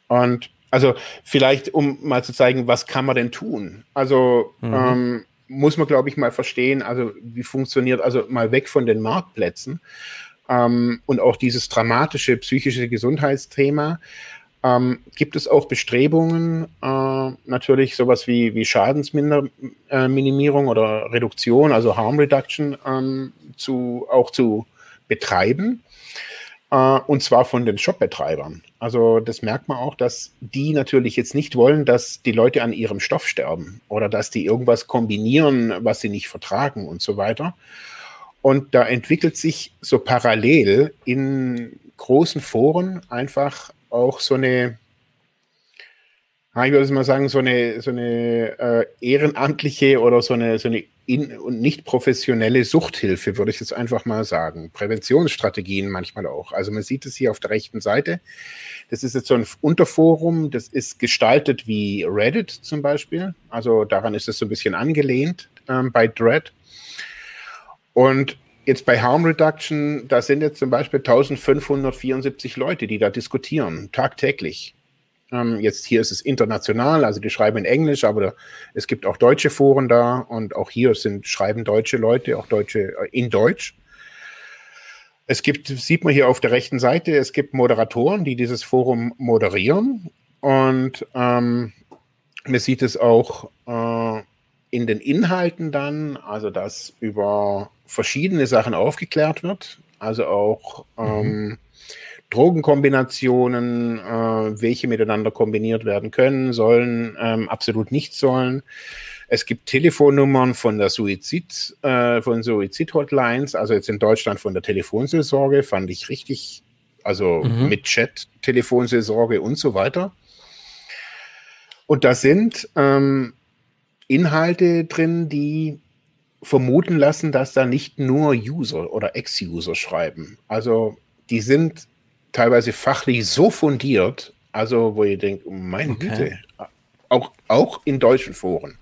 Und also vielleicht, um mal zu zeigen, was kann man denn tun? Also mhm. ähm, muss man, glaube ich, mal verstehen, also wie funktioniert, also mal weg von den Marktplätzen ähm, und auch dieses dramatische psychische Gesundheitsthema ähm, gibt es auch Bestrebungen, äh, natürlich sowas wie, wie Schadensminimierung äh, oder Reduktion, also Harm Reduction, ähm, zu, auch zu betreiben? Äh, und zwar von den Shopbetreibern. Also das merkt man auch, dass die natürlich jetzt nicht wollen, dass die Leute an ihrem Stoff sterben oder dass die irgendwas kombinieren, was sie nicht vertragen und so weiter. Und da entwickelt sich so parallel in großen Foren einfach auch so eine, ich würde mal sagen, so eine, so eine äh, ehrenamtliche oder so eine, so eine in, und nicht professionelle Suchthilfe, würde ich jetzt einfach mal sagen. Präventionsstrategien manchmal auch. Also man sieht es hier auf der rechten Seite. Das ist jetzt so ein Unterforum, das ist gestaltet wie Reddit zum Beispiel. Also daran ist es so ein bisschen angelehnt ähm, bei Dread. Und jetzt bei Harm Reduction, da sind jetzt zum Beispiel 1574 Leute, die da diskutieren, tagtäglich. Ähm, jetzt hier ist es international, also die schreiben in Englisch, aber es gibt auch deutsche Foren da und auch hier sind schreiben deutsche Leute, auch Deutsche äh, in Deutsch. Es gibt, sieht man hier auf der rechten Seite, es gibt Moderatoren, die dieses Forum moderieren und ähm, man sieht es auch äh, in den Inhalten dann, also dass über verschiedene Sachen aufgeklärt wird, also auch ähm. Drogenkombinationen, äh, welche miteinander kombiniert werden können, sollen, ähm, absolut nicht sollen. Es gibt Telefonnummern von der Suizid, äh, von Suizid-Hotlines, also jetzt in Deutschland von der Telefonseelsorge, fand ich richtig, also mhm. mit Chat, Telefonseelsorge und so weiter. Und da sind ähm, Inhalte drin, die vermuten lassen, dass da nicht nur User oder Ex-User schreiben. Also die sind teilweise fachlich so fundiert, also wo ihr denkt, meine okay. Güte, auch, auch in deutschen Foren.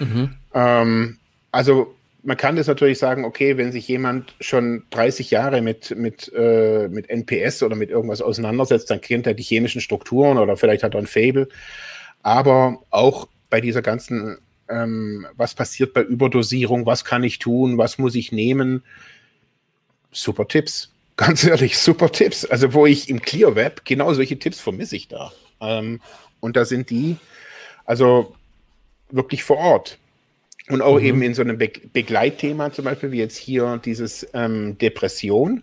Mhm. Ähm, also man kann das natürlich sagen, okay, wenn sich jemand schon 30 Jahre mit, mit, äh, mit NPS oder mit irgendwas auseinandersetzt, dann kennt er die chemischen Strukturen oder vielleicht hat er ein Fable. Aber auch bei dieser ganzen, ähm, was passiert bei Überdosierung, was kann ich tun, was muss ich nehmen, super Tipps ganz ehrlich, super Tipps. Also, wo ich im Clear Web genau solche Tipps vermisse ich da. Ähm, und da sind die, also wirklich vor Ort. Und auch mhm. eben in so einem Be Begleitthema, zum Beispiel, wie jetzt hier dieses ähm, Depression.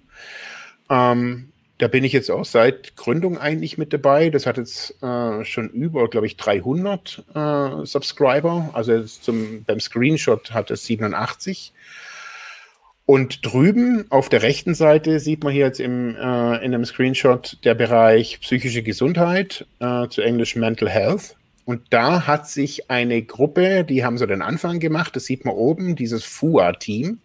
Ähm, da bin ich jetzt auch seit Gründung eigentlich mit dabei. Das hat jetzt äh, schon über, glaube ich, 300 äh, Subscriber. Also zum, beim Screenshot hat es 87. Und drüben auf der rechten Seite sieht man hier jetzt im, äh, in einem Screenshot der Bereich psychische Gesundheit, äh, zu Englisch Mental Health. Und da hat sich eine Gruppe, die haben so den Anfang gemacht, das sieht man oben, dieses FUA-Team.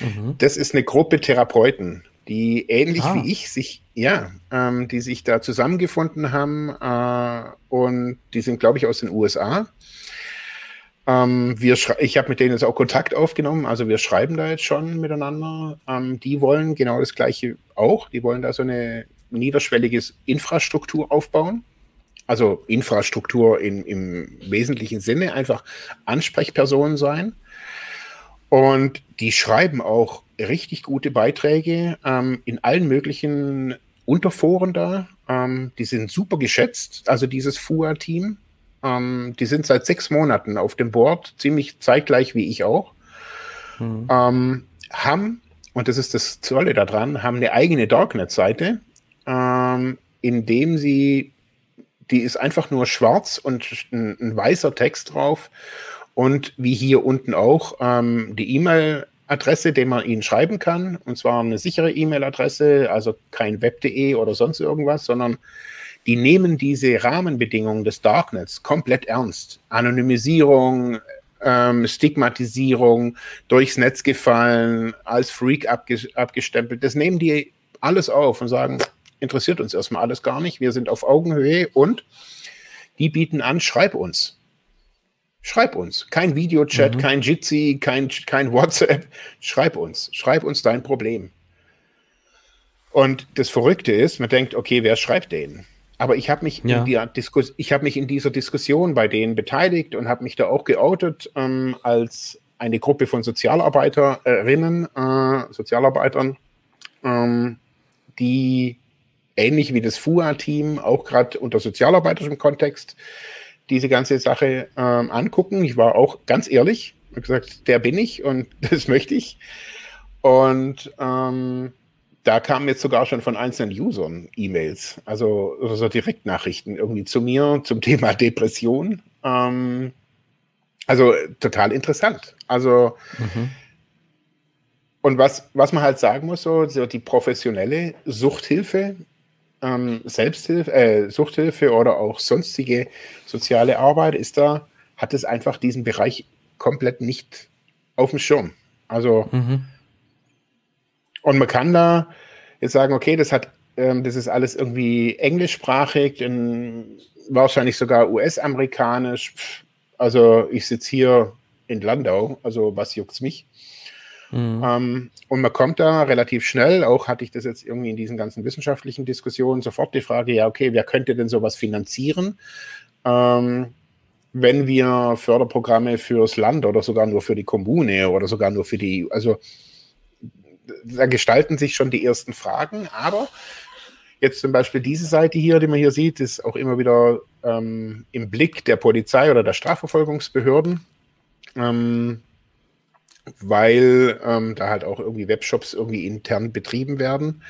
Mhm. Das ist eine Gruppe Therapeuten, die ähnlich ah. wie ich sich, ja, ähm, die sich da zusammengefunden haben äh, und die sind, glaube ich, aus den USA ähm, wir ich habe mit denen jetzt auch Kontakt aufgenommen, also wir schreiben da jetzt schon miteinander. Ähm, die wollen genau das Gleiche auch. Die wollen da so eine niederschwellige Infrastruktur aufbauen. Also Infrastruktur in, im wesentlichen Sinne, einfach Ansprechpersonen sein. Und die schreiben auch richtig gute Beiträge ähm, in allen möglichen Unterforen da. Ähm, die sind super geschätzt, also dieses FUA-Team. Ähm, die sind seit sechs Monaten auf dem Board, ziemlich zeitgleich wie ich auch. Mhm. Ähm, haben, und das ist das Tolle daran, haben eine eigene Darknet-Seite, ähm, in dem sie, die ist einfach nur schwarz und ein, ein weißer Text drauf. Und wie hier unten auch, ähm, die E-Mail Adresse, den man ihnen schreiben kann, und zwar eine sichere E-Mail-Adresse, also kein web.de oder sonst irgendwas, sondern die nehmen diese Rahmenbedingungen des Darknets komplett ernst. Anonymisierung, ähm, Stigmatisierung, durchs Netz gefallen, als Freak abge abgestempelt. Das nehmen die alles auf und sagen, interessiert uns erstmal alles gar nicht. Wir sind auf Augenhöhe und die bieten an, schreib uns. Schreib uns. Kein Videochat, mhm. kein Jitsi, kein, kein WhatsApp. Schreib uns. Schreib uns dein Problem. Und das Verrückte ist, man denkt, okay, wer schreibt den? Aber ich habe mich, ja. hab mich in dieser Diskussion bei denen beteiligt und habe mich da auch geoutet ähm, als eine Gruppe von Sozialarbeiterinnen, äh, Sozialarbeitern, ähm, die ähnlich wie das FUA-Team auch gerade unter sozialarbeitischem Kontext diese ganze Sache ähm, angucken. Ich war auch ganz ehrlich, habe gesagt, der bin ich und das möchte ich. Und ähm, da kamen jetzt sogar schon von einzelnen Usern E-Mails, also, also Direktnachrichten irgendwie zu mir zum Thema Depression. Ähm, also total interessant. Also mhm. und was, was man halt sagen muss, so, so die professionelle Suchthilfe, ähm, Selbsthilfe, äh, Suchthilfe oder auch sonstige soziale Arbeit ist da, hat es einfach diesen Bereich komplett nicht auf dem Schirm. Also, mhm. und man kann da jetzt sagen, okay, das hat, ähm, das ist alles irgendwie englischsprachig, in, wahrscheinlich sogar US-amerikanisch. Also ich sitze hier in Landau, also was juckt's mich? Mhm. Ähm, und man kommt da relativ schnell, auch hatte ich das jetzt irgendwie in diesen ganzen wissenschaftlichen Diskussionen, sofort die Frage, ja, okay, wer könnte denn sowas finanzieren? Ähm, wenn wir Förderprogramme fürs Land oder sogar nur für die Kommune oder sogar nur für die, also da gestalten sich schon die ersten Fragen, aber jetzt zum Beispiel diese Seite hier, die man hier sieht, ist auch immer wieder ähm, im Blick der Polizei oder der Strafverfolgungsbehörden, ähm, weil ähm, da halt auch irgendwie Webshops irgendwie intern betrieben werden.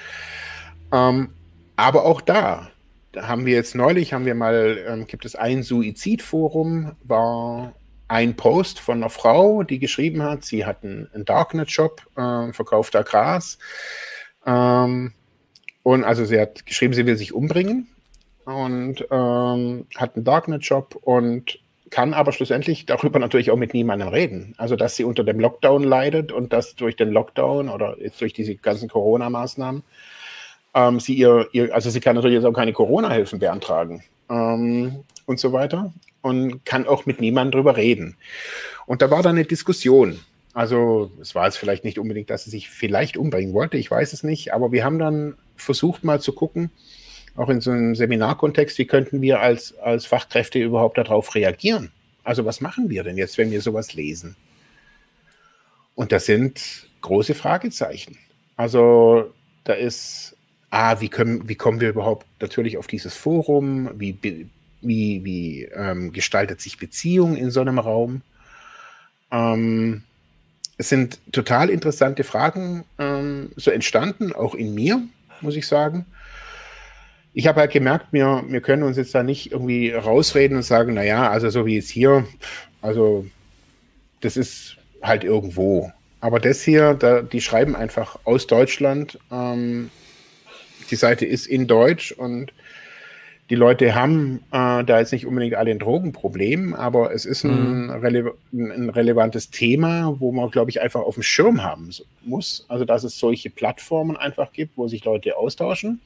Ähm, aber auch da, haben wir jetzt neulich, haben wir mal, ähm, gibt es ein Suizidforum, war ein Post von einer Frau, die geschrieben hat, sie hat einen, einen Darknet-Shop, äh, verkauft da Gras. Ähm, und also sie hat geschrieben, sie will sich umbringen und ähm, hat einen Darknet-Shop und kann aber schlussendlich darüber natürlich auch mit niemandem reden. Also dass sie unter dem Lockdown leidet und dass durch den Lockdown oder jetzt durch diese ganzen Corona-Maßnahmen ähm, sie ihr, ihr, also sie kann natürlich jetzt auch keine Corona-Hilfen beantragen ähm, und so weiter und kann auch mit niemandem drüber reden. Und da war dann eine Diskussion. Also es war jetzt vielleicht nicht unbedingt, dass sie sich vielleicht umbringen wollte, ich weiß es nicht, aber wir haben dann versucht mal zu gucken, auch in so einem Seminarkontext, wie könnten wir als, als Fachkräfte überhaupt darauf reagieren? Also was machen wir denn jetzt, wenn wir sowas lesen? Und das sind große Fragezeichen. Also da ist, ah, wie, können, wie kommen wir überhaupt natürlich auf dieses Forum? Wie wie, wie ähm, gestaltet sich Beziehung in so einem Raum? Ähm, es sind total interessante Fragen ähm, so entstanden, auch in mir, muss ich sagen. Ich habe halt gemerkt, wir, wir können uns jetzt da nicht irgendwie rausreden und sagen, naja, also so wie es hier, also das ist halt irgendwo. Aber das hier, da, die schreiben einfach aus Deutschland. Ähm, die Seite ist in Deutsch und die Leute haben äh, da jetzt nicht unbedingt alle ein Drogenproblem, aber es ist ein, mhm. rele ein relevantes Thema, wo man, glaube ich, einfach auf dem Schirm haben muss. Also, dass es solche Plattformen einfach gibt, wo sich Leute austauschen.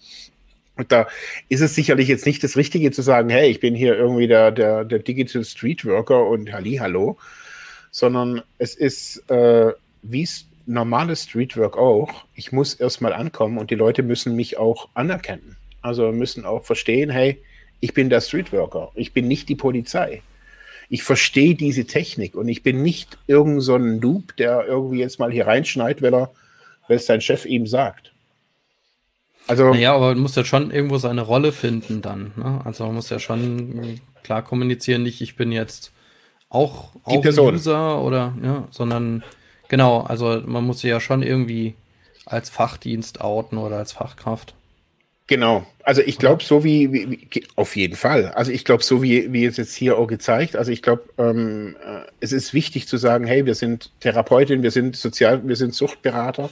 Und da ist es sicherlich jetzt nicht das Richtige zu sagen, hey, ich bin hier irgendwie der, der, der Digital Street Worker und Halli, hallo, sondern es ist, äh, wie es normales Streetwork auch, ich muss erstmal ankommen und die Leute müssen mich auch anerkennen. Also müssen auch verstehen, hey, ich bin der Streetworker, ich bin nicht die Polizei. Ich verstehe diese Technik und ich bin nicht irgend so Noob, der irgendwie jetzt mal hier reinschneit, weil er, weil es sein Chef ihm sagt. Also. Naja, aber man muss ja schon irgendwo seine Rolle finden dann. Ne? Also man muss ja schon klar kommunizieren, nicht ich bin jetzt auch, auch Person. User oder ja, sondern genau, also man muss sich ja schon irgendwie als Fachdienst outen oder als Fachkraft. Genau. Also ich glaube, so wie, wie, wie, auf jeden Fall. Also ich glaube, so wie, wie es jetzt hier auch gezeigt, also ich glaube, ähm, äh, es ist wichtig zu sagen, hey, wir sind Therapeutin, wir sind Sozial, wir sind Suchtberater,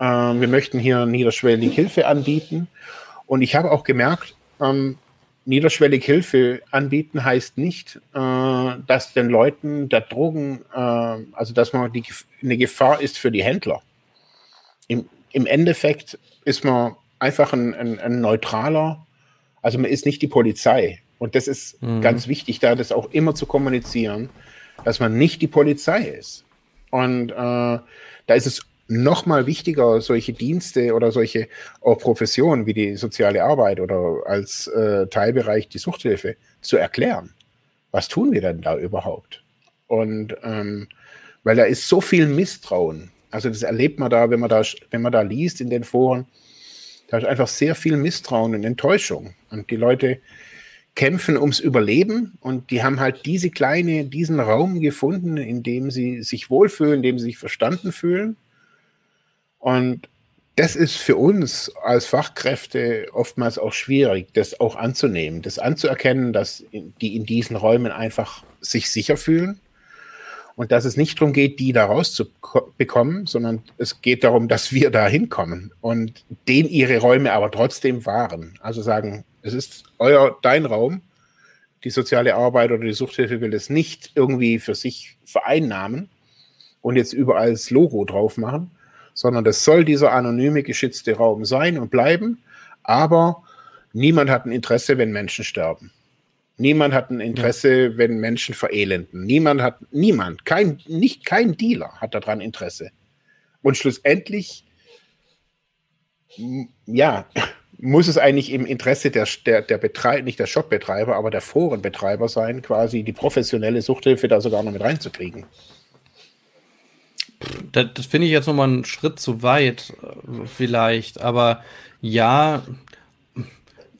ähm, wir möchten hier niederschwellig Hilfe anbieten. Und ich habe auch gemerkt, ähm, niederschwellig Hilfe anbieten heißt nicht, äh, dass den Leuten der Drogen, äh, also dass man die, eine Gefahr ist für die Händler. Im, im Endeffekt ist man einfach ein, ein, ein neutraler, also man ist nicht die Polizei. Und das ist mhm. ganz wichtig, da das auch immer zu kommunizieren, dass man nicht die Polizei ist. Und äh, da ist es noch mal wichtiger, solche Dienste oder solche auch Professionen wie die soziale Arbeit oder als äh, Teilbereich die Suchthilfe zu erklären. Was tun wir denn da überhaupt? Und ähm, weil da ist so viel Misstrauen. Also das erlebt man da, wenn man da, wenn man da liest in den Foren, da ist einfach sehr viel Misstrauen und Enttäuschung. Und die Leute kämpfen ums Überleben und die haben halt diese kleine, diesen Raum gefunden, in dem sie sich wohlfühlen, in dem sie sich verstanden fühlen. Und das ist für uns als Fachkräfte oftmals auch schwierig, das auch anzunehmen, das anzuerkennen, dass die in diesen Räumen einfach sich sicher fühlen und dass es nicht darum geht, die da rauszubekommen, sondern es geht darum, dass wir da hinkommen und denen ihre Räume aber trotzdem wahren. Also sagen, es ist euer, dein Raum. Die soziale Arbeit oder die Suchthilfe will es nicht irgendwie für sich vereinnahmen und jetzt überall das Logo drauf machen, sondern das soll dieser anonyme, geschützte Raum sein und bleiben. Aber niemand hat ein Interesse, wenn Menschen sterben. Niemand hat ein Interesse, ja. wenn Menschen verelenden. Niemand hat, niemand, kein, nicht kein Dealer hat daran Interesse. Und schlussendlich, ja, muss es eigentlich im Interesse der, der, der Betreiber, nicht der Shopbetreiber, aber der Forenbetreiber sein, quasi die professionelle Suchthilfe da sogar noch mit reinzukriegen. Das, das finde ich jetzt nochmal einen Schritt zu weit, äh, vielleicht. Aber ja,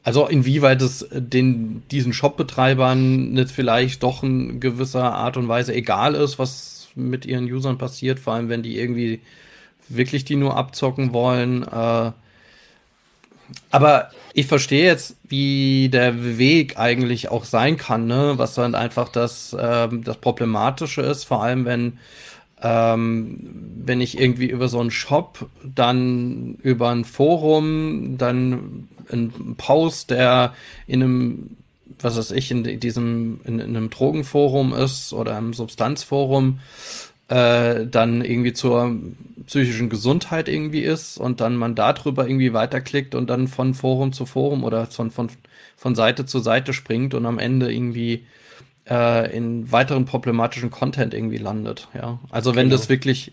also inwieweit es den, diesen Shopbetreibern nicht vielleicht doch in gewisser Art und Weise egal ist, was mit ihren Usern passiert, vor allem wenn die irgendwie wirklich die nur abzocken wollen. Äh, aber ich verstehe jetzt, wie der Weg eigentlich auch sein kann, ne? was dann einfach das, ähm, das Problematische ist, vor allem wenn, ähm, wenn ich irgendwie über so einen Shop, dann über ein Forum, dann ein Post, der in einem, was weiß ich, in diesem, in, in einem Drogenforum ist oder einem Substanzforum, äh, dann irgendwie zur psychischen Gesundheit irgendwie ist und dann man darüber irgendwie weiterklickt und dann von Forum zu Forum oder von, von, von Seite zu Seite springt und am Ende irgendwie äh, in weiteren problematischen Content irgendwie landet. Ja, also wenn genau. das wirklich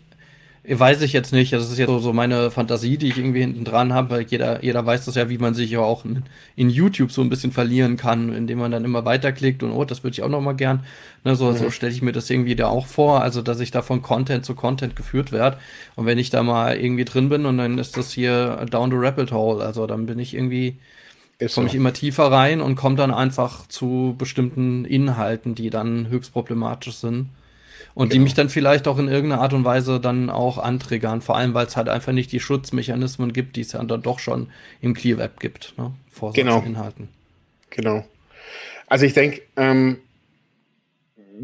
weiß ich jetzt nicht. Das ist jetzt so, so meine Fantasie, die ich irgendwie hinten dran habe, weil jeder, jeder weiß das ja, wie man sich ja auch in, in, YouTube so ein bisschen verlieren kann, indem man dann immer weiterklickt und oh, das würde ich auch noch mal gern. Ne, so, mhm. so stelle ich mir das irgendwie da auch vor, also dass ich da von Content zu Content geführt werde. Und wenn ich da mal irgendwie drin bin und dann ist das hier down the rabbit hole, also dann bin ich irgendwie komme ich immer tiefer rein und komme dann einfach zu bestimmten Inhalten, die dann höchst problematisch sind. Und genau. die mich dann vielleicht auch in irgendeiner Art und Weise dann auch antriggern, vor allem weil es halt einfach nicht die Schutzmechanismen gibt, die es ja dann doch schon im Clear Web gibt, ne? vor genau. solchen Inhalten. Genau. Also ich denke, ähm,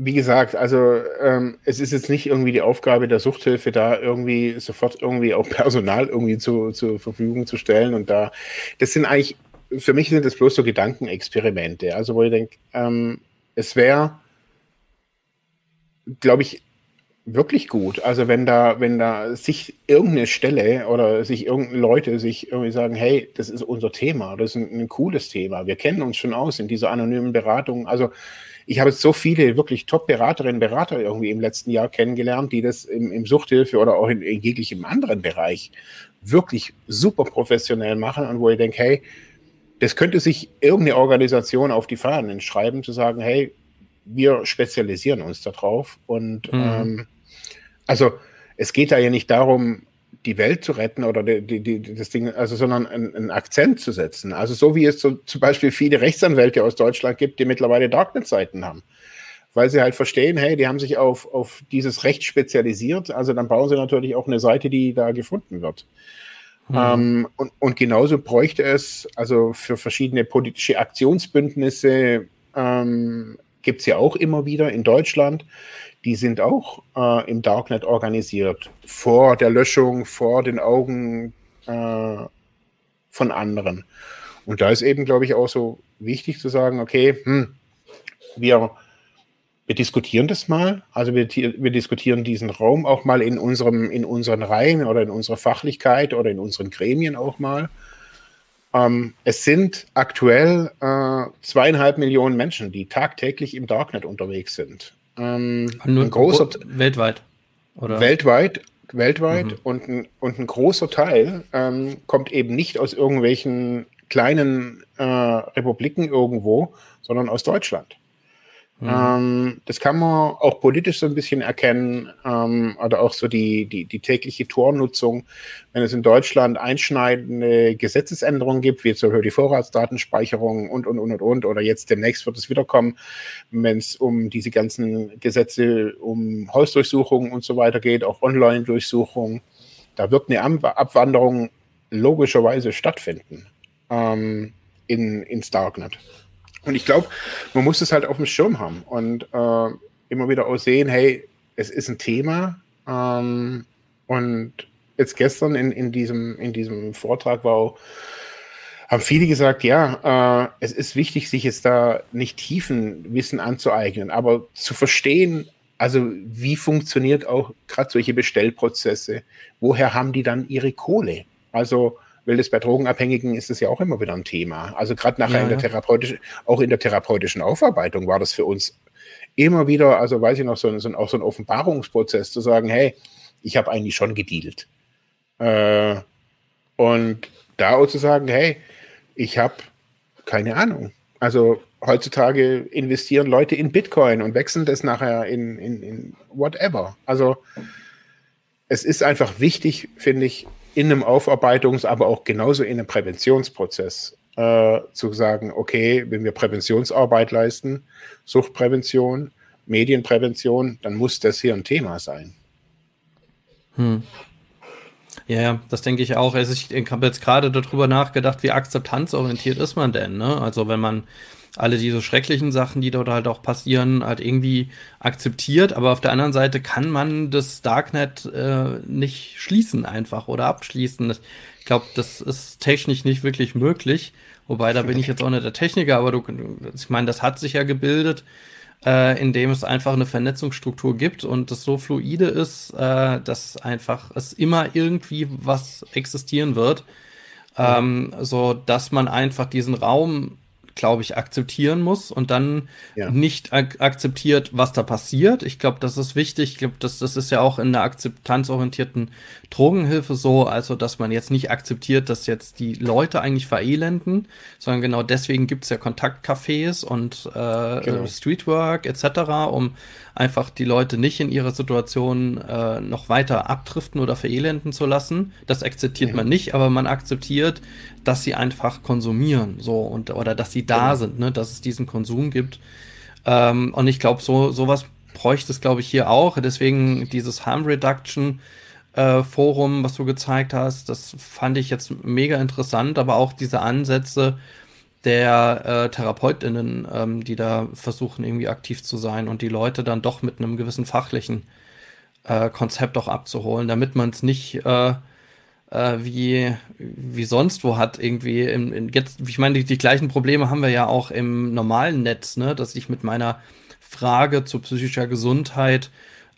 wie gesagt, also ähm, es ist jetzt nicht irgendwie die Aufgabe der Suchthilfe, da irgendwie sofort irgendwie auch Personal irgendwie zu, zur Verfügung zu stellen. Und da, das sind eigentlich, für mich sind das bloß so Gedankenexperimente. Also wo ich denke, ähm, es wäre glaube ich, wirklich gut. Also wenn da, wenn da sich irgendeine Stelle oder sich irgendeine Leute sich irgendwie sagen, hey, das ist unser Thema, das ist ein, ein cooles Thema. Wir kennen uns schon aus in dieser anonymen Beratung. Also ich habe so viele wirklich Top-Beraterinnen Berater irgendwie im letzten Jahr kennengelernt, die das im, im Suchthilfe oder auch in, in jeglichem anderen Bereich wirklich super professionell machen und wo ich denke, hey, das könnte sich irgendeine Organisation auf die Fahnen schreiben, zu sagen, hey, wir spezialisieren uns darauf. Und mhm. ähm, also es geht da ja nicht darum, die Welt zu retten oder die, die, die, das Ding, also sondern einen, einen, Akzent zu setzen. Also so wie es so, zum Beispiel viele Rechtsanwälte aus Deutschland gibt, die mittlerweile Darknet-Seiten haben. Weil sie halt verstehen, hey, die haben sich auf, auf dieses Recht spezialisiert, also dann bauen sie natürlich auch eine Seite, die da gefunden wird. Mhm. Ähm, und, und genauso bräuchte es also für verschiedene politische Aktionsbündnisse ähm, gibt es ja auch immer wieder in Deutschland. Die sind auch äh, im Darknet organisiert, vor der Löschung, vor den Augen äh, von anderen. Und da ist eben, glaube ich, auch so wichtig zu sagen, okay, hm, wir, wir diskutieren das mal. Also wir, wir diskutieren diesen Raum auch mal in, unserem, in unseren Reihen oder in unserer Fachlichkeit oder in unseren Gremien auch mal. Ähm, es sind aktuell äh, zweieinhalb Millionen Menschen, die tagtäglich im Darknet unterwegs sind. Ähm, Nur ein großer weltweit oder weltweit weltweit mhm. und, ein, und ein großer Teil ähm, kommt eben nicht aus irgendwelchen kleinen äh, Republiken irgendwo, sondern aus Deutschland. Mhm. Ähm, das kann man auch politisch so ein bisschen erkennen, ähm, oder auch so die, die, die tägliche Tornutzung. Wenn es in Deutschland einschneidende Gesetzesänderungen gibt, wie zum Beispiel die Vorratsdatenspeicherung und, und, und, und, und, oder jetzt demnächst wird es wiederkommen, wenn es um diese ganzen Gesetze um Hausdurchsuchungen und so weiter geht, auch Online-Durchsuchungen, da wird eine Abwanderung logischerweise stattfinden ähm, in, ins Darknet. Und ich glaube, man muss es halt auf dem Schirm haben und äh, immer wieder auch sehen, hey, es ist ein Thema. Ähm, und jetzt gestern in, in, diesem, in diesem Vortrag war auch, haben viele gesagt, ja, äh, es ist wichtig, sich jetzt da nicht tiefen Wissen anzueignen, aber zu verstehen, Also wie funktioniert auch gerade solche Bestellprozesse? Woher haben die dann ihre Kohle? Also weil das bei Drogenabhängigen ist es ja auch immer wieder ein Thema. Also gerade nachher ja, in der therapeutischen, auch in der therapeutischen Aufarbeitung war das für uns immer wieder, also weiß ich noch, so, so, auch so ein Offenbarungsprozess zu sagen, hey, ich habe eigentlich schon gedealt. Äh, und da auch zu sagen, hey, ich habe keine Ahnung. Also heutzutage investieren Leute in Bitcoin und wechseln das nachher in, in, in whatever. Also es ist einfach wichtig, finde ich, in einem Aufarbeitungs-, aber auch genauso in einem Präventionsprozess äh, zu sagen, okay, wenn wir Präventionsarbeit leisten, Suchtprävention, Medienprävention, dann muss das hier ein Thema sein. Hm. Ja, ja, das denke ich auch. Also ich, ich habe jetzt gerade darüber nachgedacht, wie akzeptanzorientiert ist man denn? Ne? Also wenn man alle diese schrecklichen Sachen, die dort halt auch passieren, halt irgendwie akzeptiert. Aber auf der anderen Seite kann man das Darknet äh, nicht schließen einfach oder abschließen. Ich glaube, das ist technisch nicht wirklich möglich. Wobei, da bin ich jetzt auch nicht der Techniker, aber du, ich meine, das hat sich ja gebildet, äh, indem es einfach eine Vernetzungsstruktur gibt und das so fluide ist, äh, dass einfach es immer irgendwie was existieren wird. Ähm, so dass man einfach diesen Raum glaube ich, akzeptieren muss und dann ja. nicht ak akzeptiert, was da passiert. Ich glaube, das ist wichtig. Ich glaube, das, das ist ja auch in der akzeptanzorientierten Drogenhilfe so, also dass man jetzt nicht akzeptiert, dass jetzt die Leute eigentlich verelenden, sondern genau deswegen gibt es ja Kontaktcafés und äh, genau. Streetwork etc., um einfach die Leute nicht in ihrer Situation äh, noch weiter abdriften oder verelenden zu lassen. Das akzeptiert mhm. man nicht, aber man akzeptiert, dass sie einfach konsumieren, so und oder dass sie da genau. sind, ne, dass es diesen Konsum gibt. Ähm, und ich glaube, so sowas bräuchte es, glaube ich, hier auch. Deswegen dieses Harm Reduction äh, Forum, was du gezeigt hast, das fand ich jetzt mega interessant, aber auch diese Ansätze der äh, TherapeutInnen, ähm, die da versuchen, irgendwie aktiv zu sein und die Leute dann doch mit einem gewissen fachlichen äh, Konzept auch abzuholen, damit man es nicht äh, wie, wie sonst wo hat, irgendwie im, in, jetzt, ich meine, die, die gleichen Probleme haben wir ja auch im normalen Netz, ne, dass ich mit meiner Frage zu psychischer Gesundheit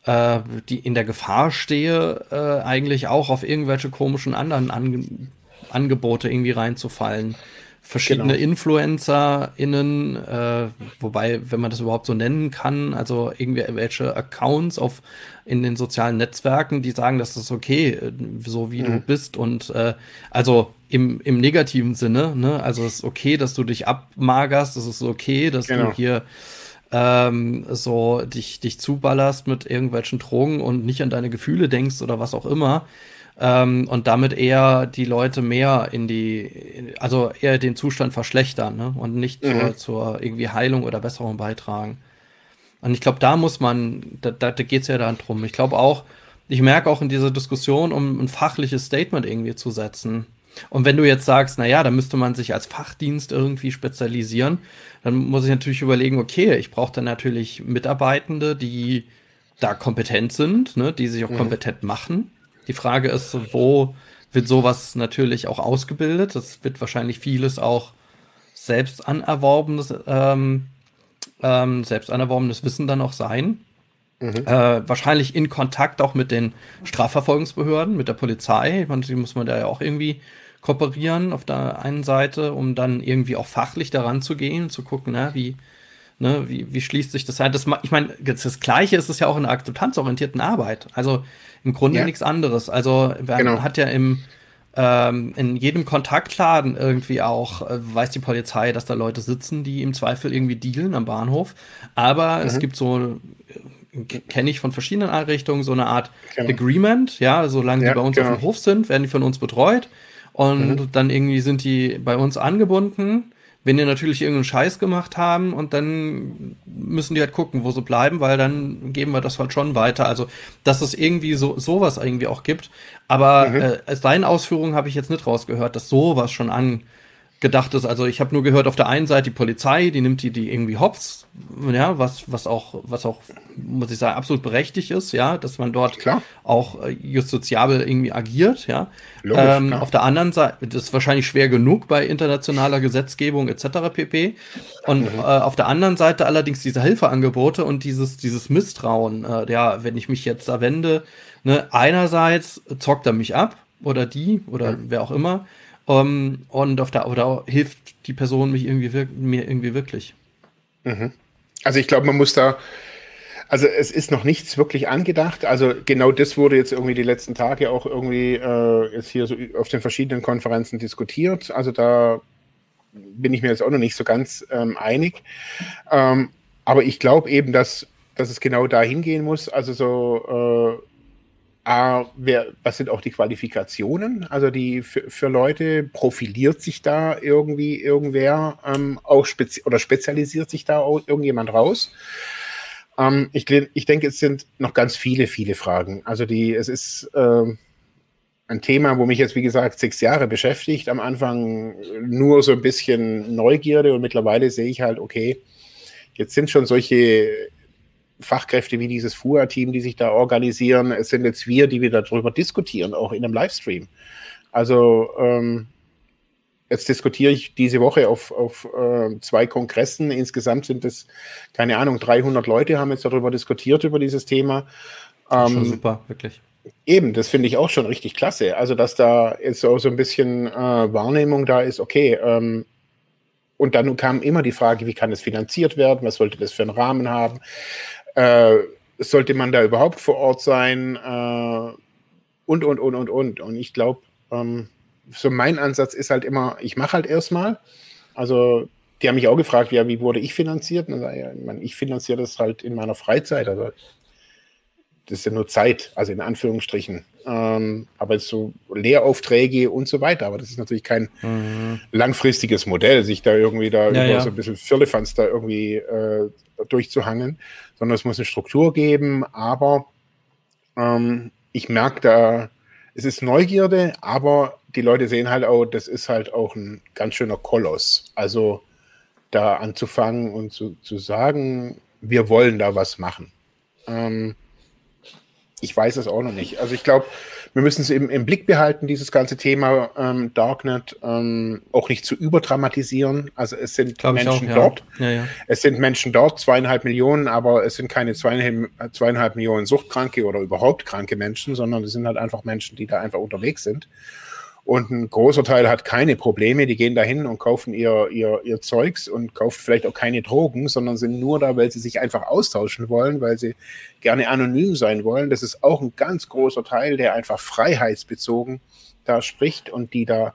äh, die in der Gefahr stehe, äh, eigentlich auch auf irgendwelche komischen anderen Ange Angebote irgendwie reinzufallen verschiedene genau. InfluencerInnen, äh, wobei, wenn man das überhaupt so nennen kann, also irgendwelche Accounts auf in den sozialen Netzwerken, die sagen, das ist okay, äh, so wie mhm. du bist und äh, also im, im negativen Sinne, ne? Also es ist okay, dass du dich abmagerst, es ist okay, dass genau. du hier ähm, so dich, dich zuballerst mit irgendwelchen Drogen und nicht an deine Gefühle denkst oder was auch immer ähm, und damit eher die Leute mehr in die, also eher den Zustand verschlechtern ne? und nicht mhm. zur, zur irgendwie Heilung oder Besserung beitragen. Und ich glaube, da muss man, da, da geht es ja dann drum. Ich glaube auch, ich merke auch in dieser Diskussion, um ein fachliches Statement irgendwie zu setzen. Und wenn du jetzt sagst, na ja, da müsste man sich als Fachdienst irgendwie spezialisieren, dann muss ich natürlich überlegen, okay, ich brauche dann natürlich Mitarbeitende, die da kompetent sind, ne, die sich auch mhm. kompetent machen. Die Frage ist, wo wird sowas natürlich auch ausgebildet? Das wird wahrscheinlich vieles auch selbst anerworbenes, ähm, ähm, selbst anerworbenes Wissen dann auch sein. Mhm. Äh, wahrscheinlich in Kontakt auch mit den Strafverfolgungsbehörden, mit der Polizei. Man, die muss man da ja auch irgendwie kooperieren auf der einen Seite, um dann irgendwie auch fachlich daran zu gehen, zu gucken, na, wie, ne, wie, wie schließt sich das ein? Das, ich meine, das Gleiche ist es ja auch in der akzeptanzorientierten Arbeit. Also im Grunde ja. nichts anderes. Also man genau. hat ja im ähm, in jedem Kontaktladen irgendwie auch äh, weiß die Polizei, dass da Leute sitzen, die im Zweifel irgendwie dealen am Bahnhof. Aber mhm. es gibt so äh, kenne ich von verschiedenen Einrichtungen so eine Art genau. Agreement, ja, solange ja, die bei uns genau. auf dem Hof sind, werden die von uns betreut und mhm. dann irgendwie sind die bei uns angebunden wenn die natürlich irgendeinen Scheiß gemacht haben und dann müssen die halt gucken, wo sie bleiben, weil dann geben wir das halt schon weiter. Also, dass es irgendwie so sowas irgendwie auch gibt. Aber mhm. äh, aus deinen Ausführungen habe ich jetzt nicht rausgehört, dass sowas schon an, gedacht ist. Also ich habe nur gehört, auf der einen Seite die Polizei, die nimmt die, die irgendwie hops, ja, was, was auch, was auch, muss ich sagen, absolut berechtigt ist, ja, dass man dort klar. auch äh, justiziabel irgendwie agiert, ja. Logisch, ähm, auf der anderen Seite, das ist wahrscheinlich schwer genug bei internationaler Gesetzgebung etc. pp. Und mhm. äh, auf der anderen Seite allerdings diese Hilfeangebote und dieses, dieses Misstrauen, äh, ja, wenn ich mich jetzt da wende, ne, einerseits zockt er mich ab oder die oder mhm. wer auch immer um, ähm, und auf der, oder hilft die Person mich irgendwie mir irgendwie wirklich. Mhm. Also ich glaube, man muss da, also es ist noch nichts wirklich angedacht. Also genau das wurde jetzt irgendwie die letzten Tage auch irgendwie äh, jetzt hier so auf den verschiedenen Konferenzen diskutiert. Also da bin ich mir jetzt auch noch nicht so ganz ähm, einig. Ähm, aber ich glaube eben, dass, dass es genau dahin gehen muss. Also so äh, A, wer, was sind auch die Qualifikationen? Also die für, für Leute, profiliert sich da irgendwie irgendwer ähm, auch spezi oder spezialisiert sich da auch irgendjemand raus? Ähm, ich, ich denke, es sind noch ganz viele, viele Fragen. Also die, es ist äh, ein Thema, wo mich jetzt, wie gesagt, sechs Jahre beschäftigt. Am Anfang nur so ein bisschen Neugierde und mittlerweile sehe ich halt, okay, jetzt sind schon solche Fachkräfte wie dieses FUA-Team, die sich da organisieren. Es sind jetzt wir, die wir darüber diskutieren, auch in einem Livestream. Also ähm, jetzt diskutiere ich diese Woche auf, auf äh, zwei Kongressen. Insgesamt sind es, keine Ahnung, 300 Leute haben jetzt darüber diskutiert, über dieses Thema. Ähm, schon super, wirklich. Eben, das finde ich auch schon richtig klasse. Also, dass da jetzt auch so ein bisschen äh, Wahrnehmung da ist, okay, ähm, und dann kam immer die Frage, wie kann es finanziert werden? Was sollte das für einen Rahmen haben? Äh, sollte man da überhaupt vor Ort sein? Äh, und, und, und, und, und. Und ich glaube, ähm, so mein Ansatz ist halt immer, ich mache halt erstmal. Also, die haben mich auch gefragt, ja, wie wurde ich finanziert? Und dann, ja, ich finanziere das halt in meiner Freizeit. Also, das ist ja nur Zeit, also in Anführungsstrichen. Ähm, aber so Lehraufträge und so weiter. Aber das ist natürlich kein mhm. langfristiges Modell, sich da irgendwie da ja, über ja. so ein bisschen Firlefanz da irgendwie äh, durchzuhangeln, sondern es muss eine Struktur geben. Aber ähm, ich merke da, es ist Neugierde, aber die Leute sehen halt auch, das ist halt auch ein ganz schöner Koloss. Also da anzufangen und zu, zu sagen, wir wollen da was machen. Ähm, ich weiß es auch noch nicht. Also ich glaube, wir müssen es eben im Blick behalten, dieses ganze Thema ähm, Darknet, ähm, auch nicht zu überdramatisieren. Also es sind glaub Menschen auch, ja. dort. Ja, ja. Es sind Menschen dort, zweieinhalb Millionen, aber es sind keine zweieinhalb, zweieinhalb Millionen Suchtkranke oder überhaupt kranke Menschen, sondern es sind halt einfach Menschen, die da einfach unterwegs sind. Und ein großer Teil hat keine Probleme, die gehen dahin und kaufen ihr, ihr, ihr Zeugs und kaufen vielleicht auch keine Drogen, sondern sind nur da, weil sie sich einfach austauschen wollen, weil sie gerne anonym sein wollen. Das ist auch ein ganz großer Teil, der einfach freiheitsbezogen da spricht und die da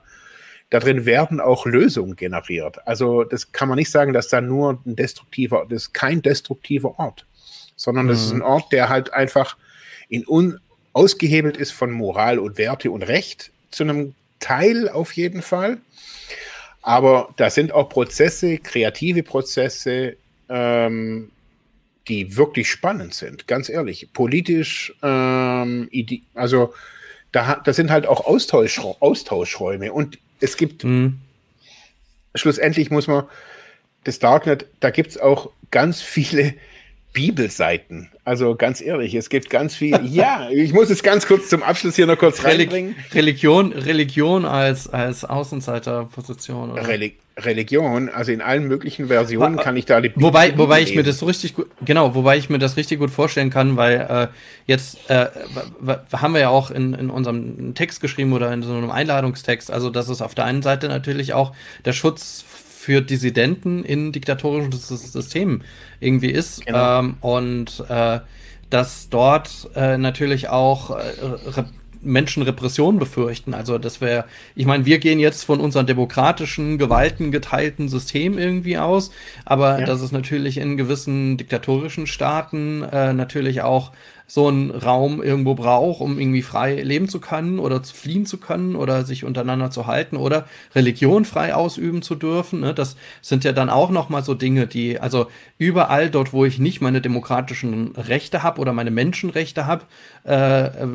da drin werden auch Lösungen generiert. Also das kann man nicht sagen, dass da nur ein destruktiver, das ist kein destruktiver Ort, sondern mhm. das ist mhm. ein Ort, der halt einfach in un, ausgehebelt ist von Moral und Werte und Recht, zu einem Teil auf jeden Fall. Aber da sind auch Prozesse, kreative Prozesse, ähm, die wirklich spannend sind, ganz ehrlich. Politisch, ähm, also da, da sind halt auch Austausch, Austauschräume. Und es gibt, mhm. schlussendlich muss man, das Darknet, da gibt es auch ganz viele Bibelseiten. Also ganz ehrlich, es gibt ganz viel. ja, ich muss es ganz kurz zum Abschluss hier noch kurz reinbringen. Religion, Religion als, als Außenseiterposition. Oder? Reli Religion, also in allen möglichen Versionen kann ich da die Bibel Wobei, wobei ich mir das so richtig gut, genau, wobei ich mir das richtig gut vorstellen kann, weil äh, jetzt äh, haben wir ja auch in, in unserem Text geschrieben oder in so einem Einladungstext, also dass es auf der einen Seite natürlich auch der Schutz für Dissidenten in diktatorischen Systemen irgendwie ist. Genau. Ähm, und äh, dass dort äh, natürlich auch äh, Menschen Repressionen befürchten. Also das wäre, ich meine, wir gehen jetzt von unserem demokratischen, gewaltengeteilten System irgendwie aus, aber ja. dass es natürlich in gewissen diktatorischen Staaten äh, natürlich auch so einen Raum irgendwo braucht, um irgendwie frei leben zu können oder zu fliehen zu können oder sich untereinander zu halten oder Religion frei ausüben zu dürfen. Ne? Das sind ja dann auch noch mal so Dinge, die also überall dort, wo ich nicht meine demokratischen Rechte habe oder meine Menschenrechte habe, äh,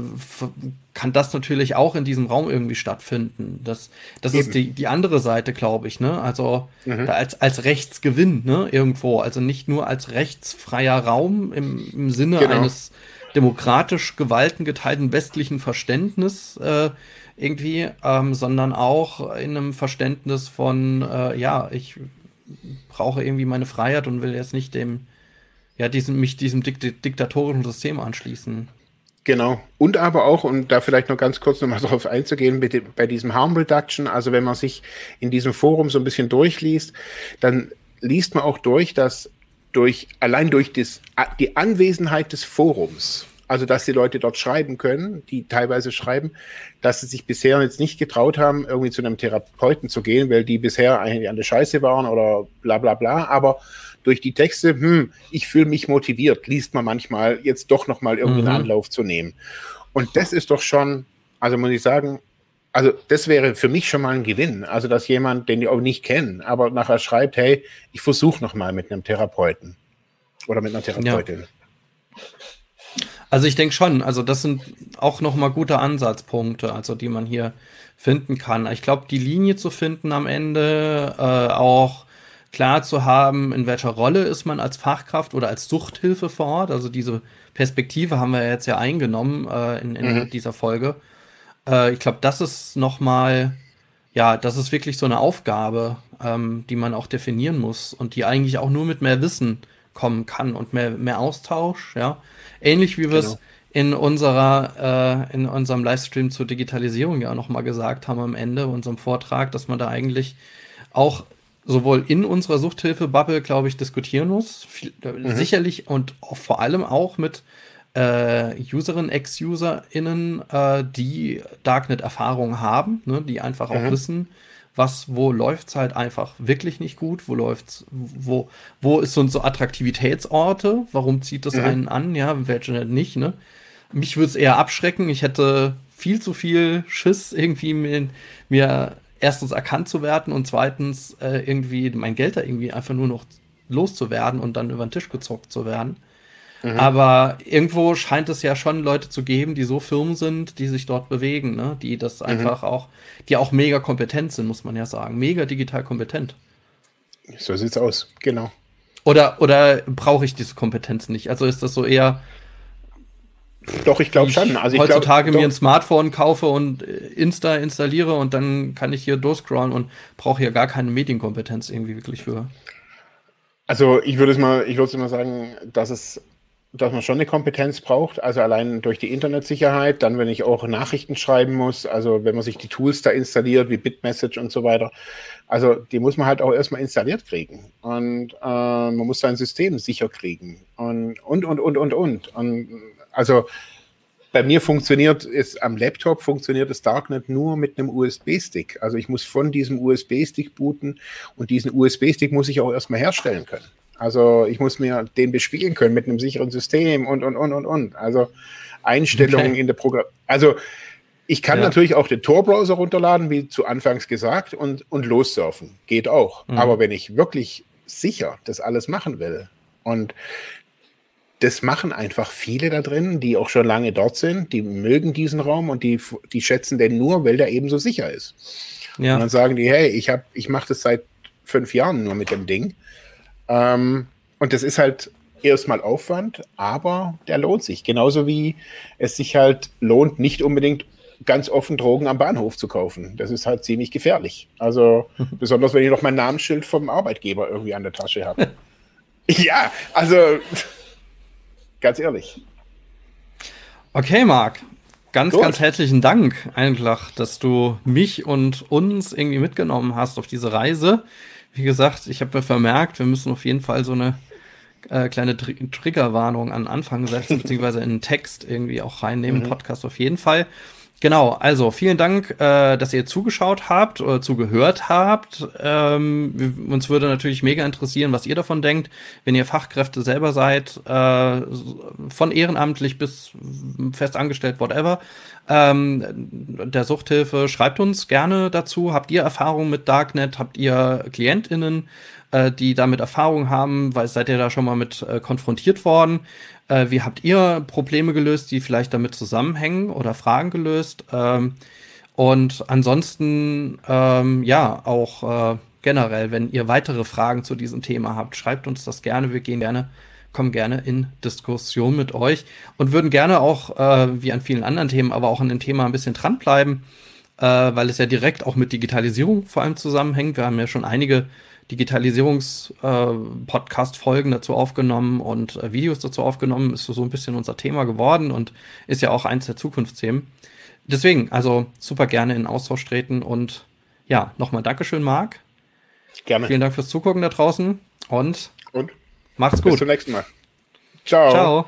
kann das natürlich auch in diesem Raum irgendwie stattfinden. Das, das ist die, die andere Seite, glaube ich, ne? Also mhm. als, als Rechtsgewinn, ne? Irgendwo. Also nicht nur als rechtsfreier Raum im, im Sinne genau. eines demokratisch gewaltengeteilten westlichen Verständnis äh, irgendwie, ähm, sondern auch in einem Verständnis von, äh, ja, ich brauche irgendwie meine Freiheit und will jetzt nicht dem, ja, diesem, mich diesem Dikt diktatorischen System anschließen. Genau. Und aber auch, um da vielleicht noch ganz kurz nochmal drauf einzugehen, bitte bei diesem Harm Reduction, also wenn man sich in diesem Forum so ein bisschen durchliest, dann liest man auch durch, dass durch, allein durch das, die Anwesenheit des Forums, also dass die Leute dort schreiben können, die teilweise schreiben, dass sie sich bisher jetzt nicht getraut haben, irgendwie zu einem Therapeuten zu gehen, weil die bisher eigentlich an der Scheiße waren oder bla bla bla, aber durch die Texte, hm, ich fühle mich motiviert, liest man manchmal jetzt doch nochmal irgendwie mhm. einen Anlauf zu nehmen. Und das ist doch schon, also muss ich sagen, also das wäre für mich schon mal ein Gewinn. Also dass jemand, den die auch nicht kennen, aber nachher schreibt, hey, ich versuche nochmal mit einem Therapeuten oder mit einer Therapeutin. Ja. Also ich denke schon, also das sind auch nochmal gute Ansatzpunkte, also die man hier finden kann. Ich glaube, die Linie zu finden am Ende, äh, auch klar zu haben, in welcher Rolle ist man als Fachkraft oder als Suchthilfe vor Ort. Also diese Perspektive haben wir jetzt ja eingenommen äh, in, in mhm. dieser Folge. Äh, ich glaube, das ist nochmal, ja, das ist wirklich so eine Aufgabe, ähm, die man auch definieren muss und die eigentlich auch nur mit mehr Wissen kommen kann und mehr, mehr Austausch, ja. Ähnlich wie wir es genau. in unserer, äh, in unserem Livestream zur Digitalisierung ja nochmal gesagt haben am Ende, unserem Vortrag, dass man da eigentlich auch sowohl in unserer Suchthilfe-Bubble, glaube ich, diskutieren muss. Viel, äh, mhm. Sicherlich und auch vor allem auch mit äh, Userinnen, Ex-UserInnen, äh, die Darknet-Erfahrung haben, ne, die einfach mhm. auch wissen, was, wo läuft's halt einfach wirklich nicht gut, wo läuft's, wo, wo ist so, so Attraktivitätsorte, warum zieht das mhm. einen an, ja, welche nicht, ne? Mich würde es eher abschrecken, ich hätte viel zu viel Schiss, irgendwie mir, mir erstens erkannt zu werden und zweitens äh, irgendwie mein Geld da irgendwie einfach nur noch loszuwerden und dann über den Tisch gezockt zu werden. Mhm. Aber irgendwo scheint es ja schon Leute zu geben, die so Firmen sind, die sich dort bewegen, ne? die das mhm. einfach auch, die auch mega kompetent sind, muss man ja sagen. Mega digital kompetent. So sieht's aus, genau. Oder, oder brauche ich diese Kompetenz nicht? Also ist das so eher, doch, ich glaube schon. Also ich heutzutage glaub, mir ein Smartphone kaufe und äh, Insta installiere und dann kann ich hier durchscrollen und brauche hier gar keine Medienkompetenz irgendwie wirklich für. Also ich würde es mal, ich würde mal sagen, dass es, dass man schon eine Kompetenz braucht. Also allein durch die Internetsicherheit, dann wenn ich auch Nachrichten schreiben muss, also wenn man sich die Tools da installiert, wie Bitmessage und so weiter. Also die muss man halt auch erstmal installiert kriegen. Und äh, man muss sein System sicher kriegen. Und und und und und und. und also bei mir funktioniert es am Laptop funktioniert das Darknet nur mit einem USB-Stick. Also ich muss von diesem USB-Stick booten und diesen USB-Stick muss ich auch erstmal herstellen können. Also ich muss mir den bespielen können mit einem sicheren System und und und und und. Also Einstellungen okay. in der Programm. Also ich kann ja. natürlich auch den Tor-Browser runterladen, wie zu Anfangs gesagt, und, und lossurfen. Geht auch. Mhm. Aber wenn ich wirklich sicher das alles machen will und das machen einfach viele da drin, die auch schon lange dort sind, die mögen diesen Raum und die, die schätzen den nur, weil der eben so sicher ist. Ja. Und dann sagen die, hey, ich habe, ich mache das seit fünf Jahren nur mit dem Ding. Ähm, und das ist halt erstmal Aufwand, aber der lohnt sich. Genauso wie es sich halt lohnt, nicht unbedingt ganz offen Drogen am Bahnhof zu kaufen. Das ist halt ziemlich gefährlich. Also besonders wenn ich noch mein Namensschild vom Arbeitgeber irgendwie an der Tasche habe. ja, also Ganz ehrlich. Okay, Marc. Ganz, Gut. ganz herzlichen Dank einfach, dass du mich und uns irgendwie mitgenommen hast auf diese Reise. Wie gesagt, ich habe mir vermerkt, wir müssen auf jeden Fall so eine äh, kleine Tr Triggerwarnung an Anfang setzen, beziehungsweise in den Text irgendwie auch reinnehmen, mhm. Podcast auf jeden Fall. Genau, also vielen Dank, äh, dass ihr zugeschaut habt oder zugehört habt. Ähm, uns würde natürlich mega interessieren, was ihr davon denkt, wenn ihr Fachkräfte selber seid, äh, von ehrenamtlich bis festangestellt, whatever. Ähm, der Suchthilfe, schreibt uns gerne dazu. Habt ihr Erfahrungen mit Darknet? Habt ihr KlientInnen, äh, die damit Erfahrung haben? Weil seid ihr da schon mal mit äh, konfrontiert worden? Äh, wie habt ihr Probleme gelöst, die vielleicht damit zusammenhängen oder Fragen gelöst? Ähm, und ansonsten, ähm, ja, auch äh, generell, wenn ihr weitere Fragen zu diesem Thema habt, schreibt uns das gerne. Wir gehen gerne, kommen gerne in Diskussion mit euch und würden gerne auch, äh, wie an vielen anderen Themen, aber auch an dem Thema ein bisschen dranbleiben, äh, weil es ja direkt auch mit Digitalisierung vor allem zusammenhängt. Wir haben ja schon einige Digitalisierungs-Podcast-Folgen äh, dazu aufgenommen und äh, Videos dazu aufgenommen. Ist so ein bisschen unser Thema geworden und ist ja auch eins der Zukunftsthemen. Deswegen, also super gerne in Austausch treten und ja, nochmal Dankeschön, Marc. Gerne. Vielen Dank fürs Zugucken da draußen und, und? macht's gut. Bis zum nächsten Mal. Ciao. Ciao.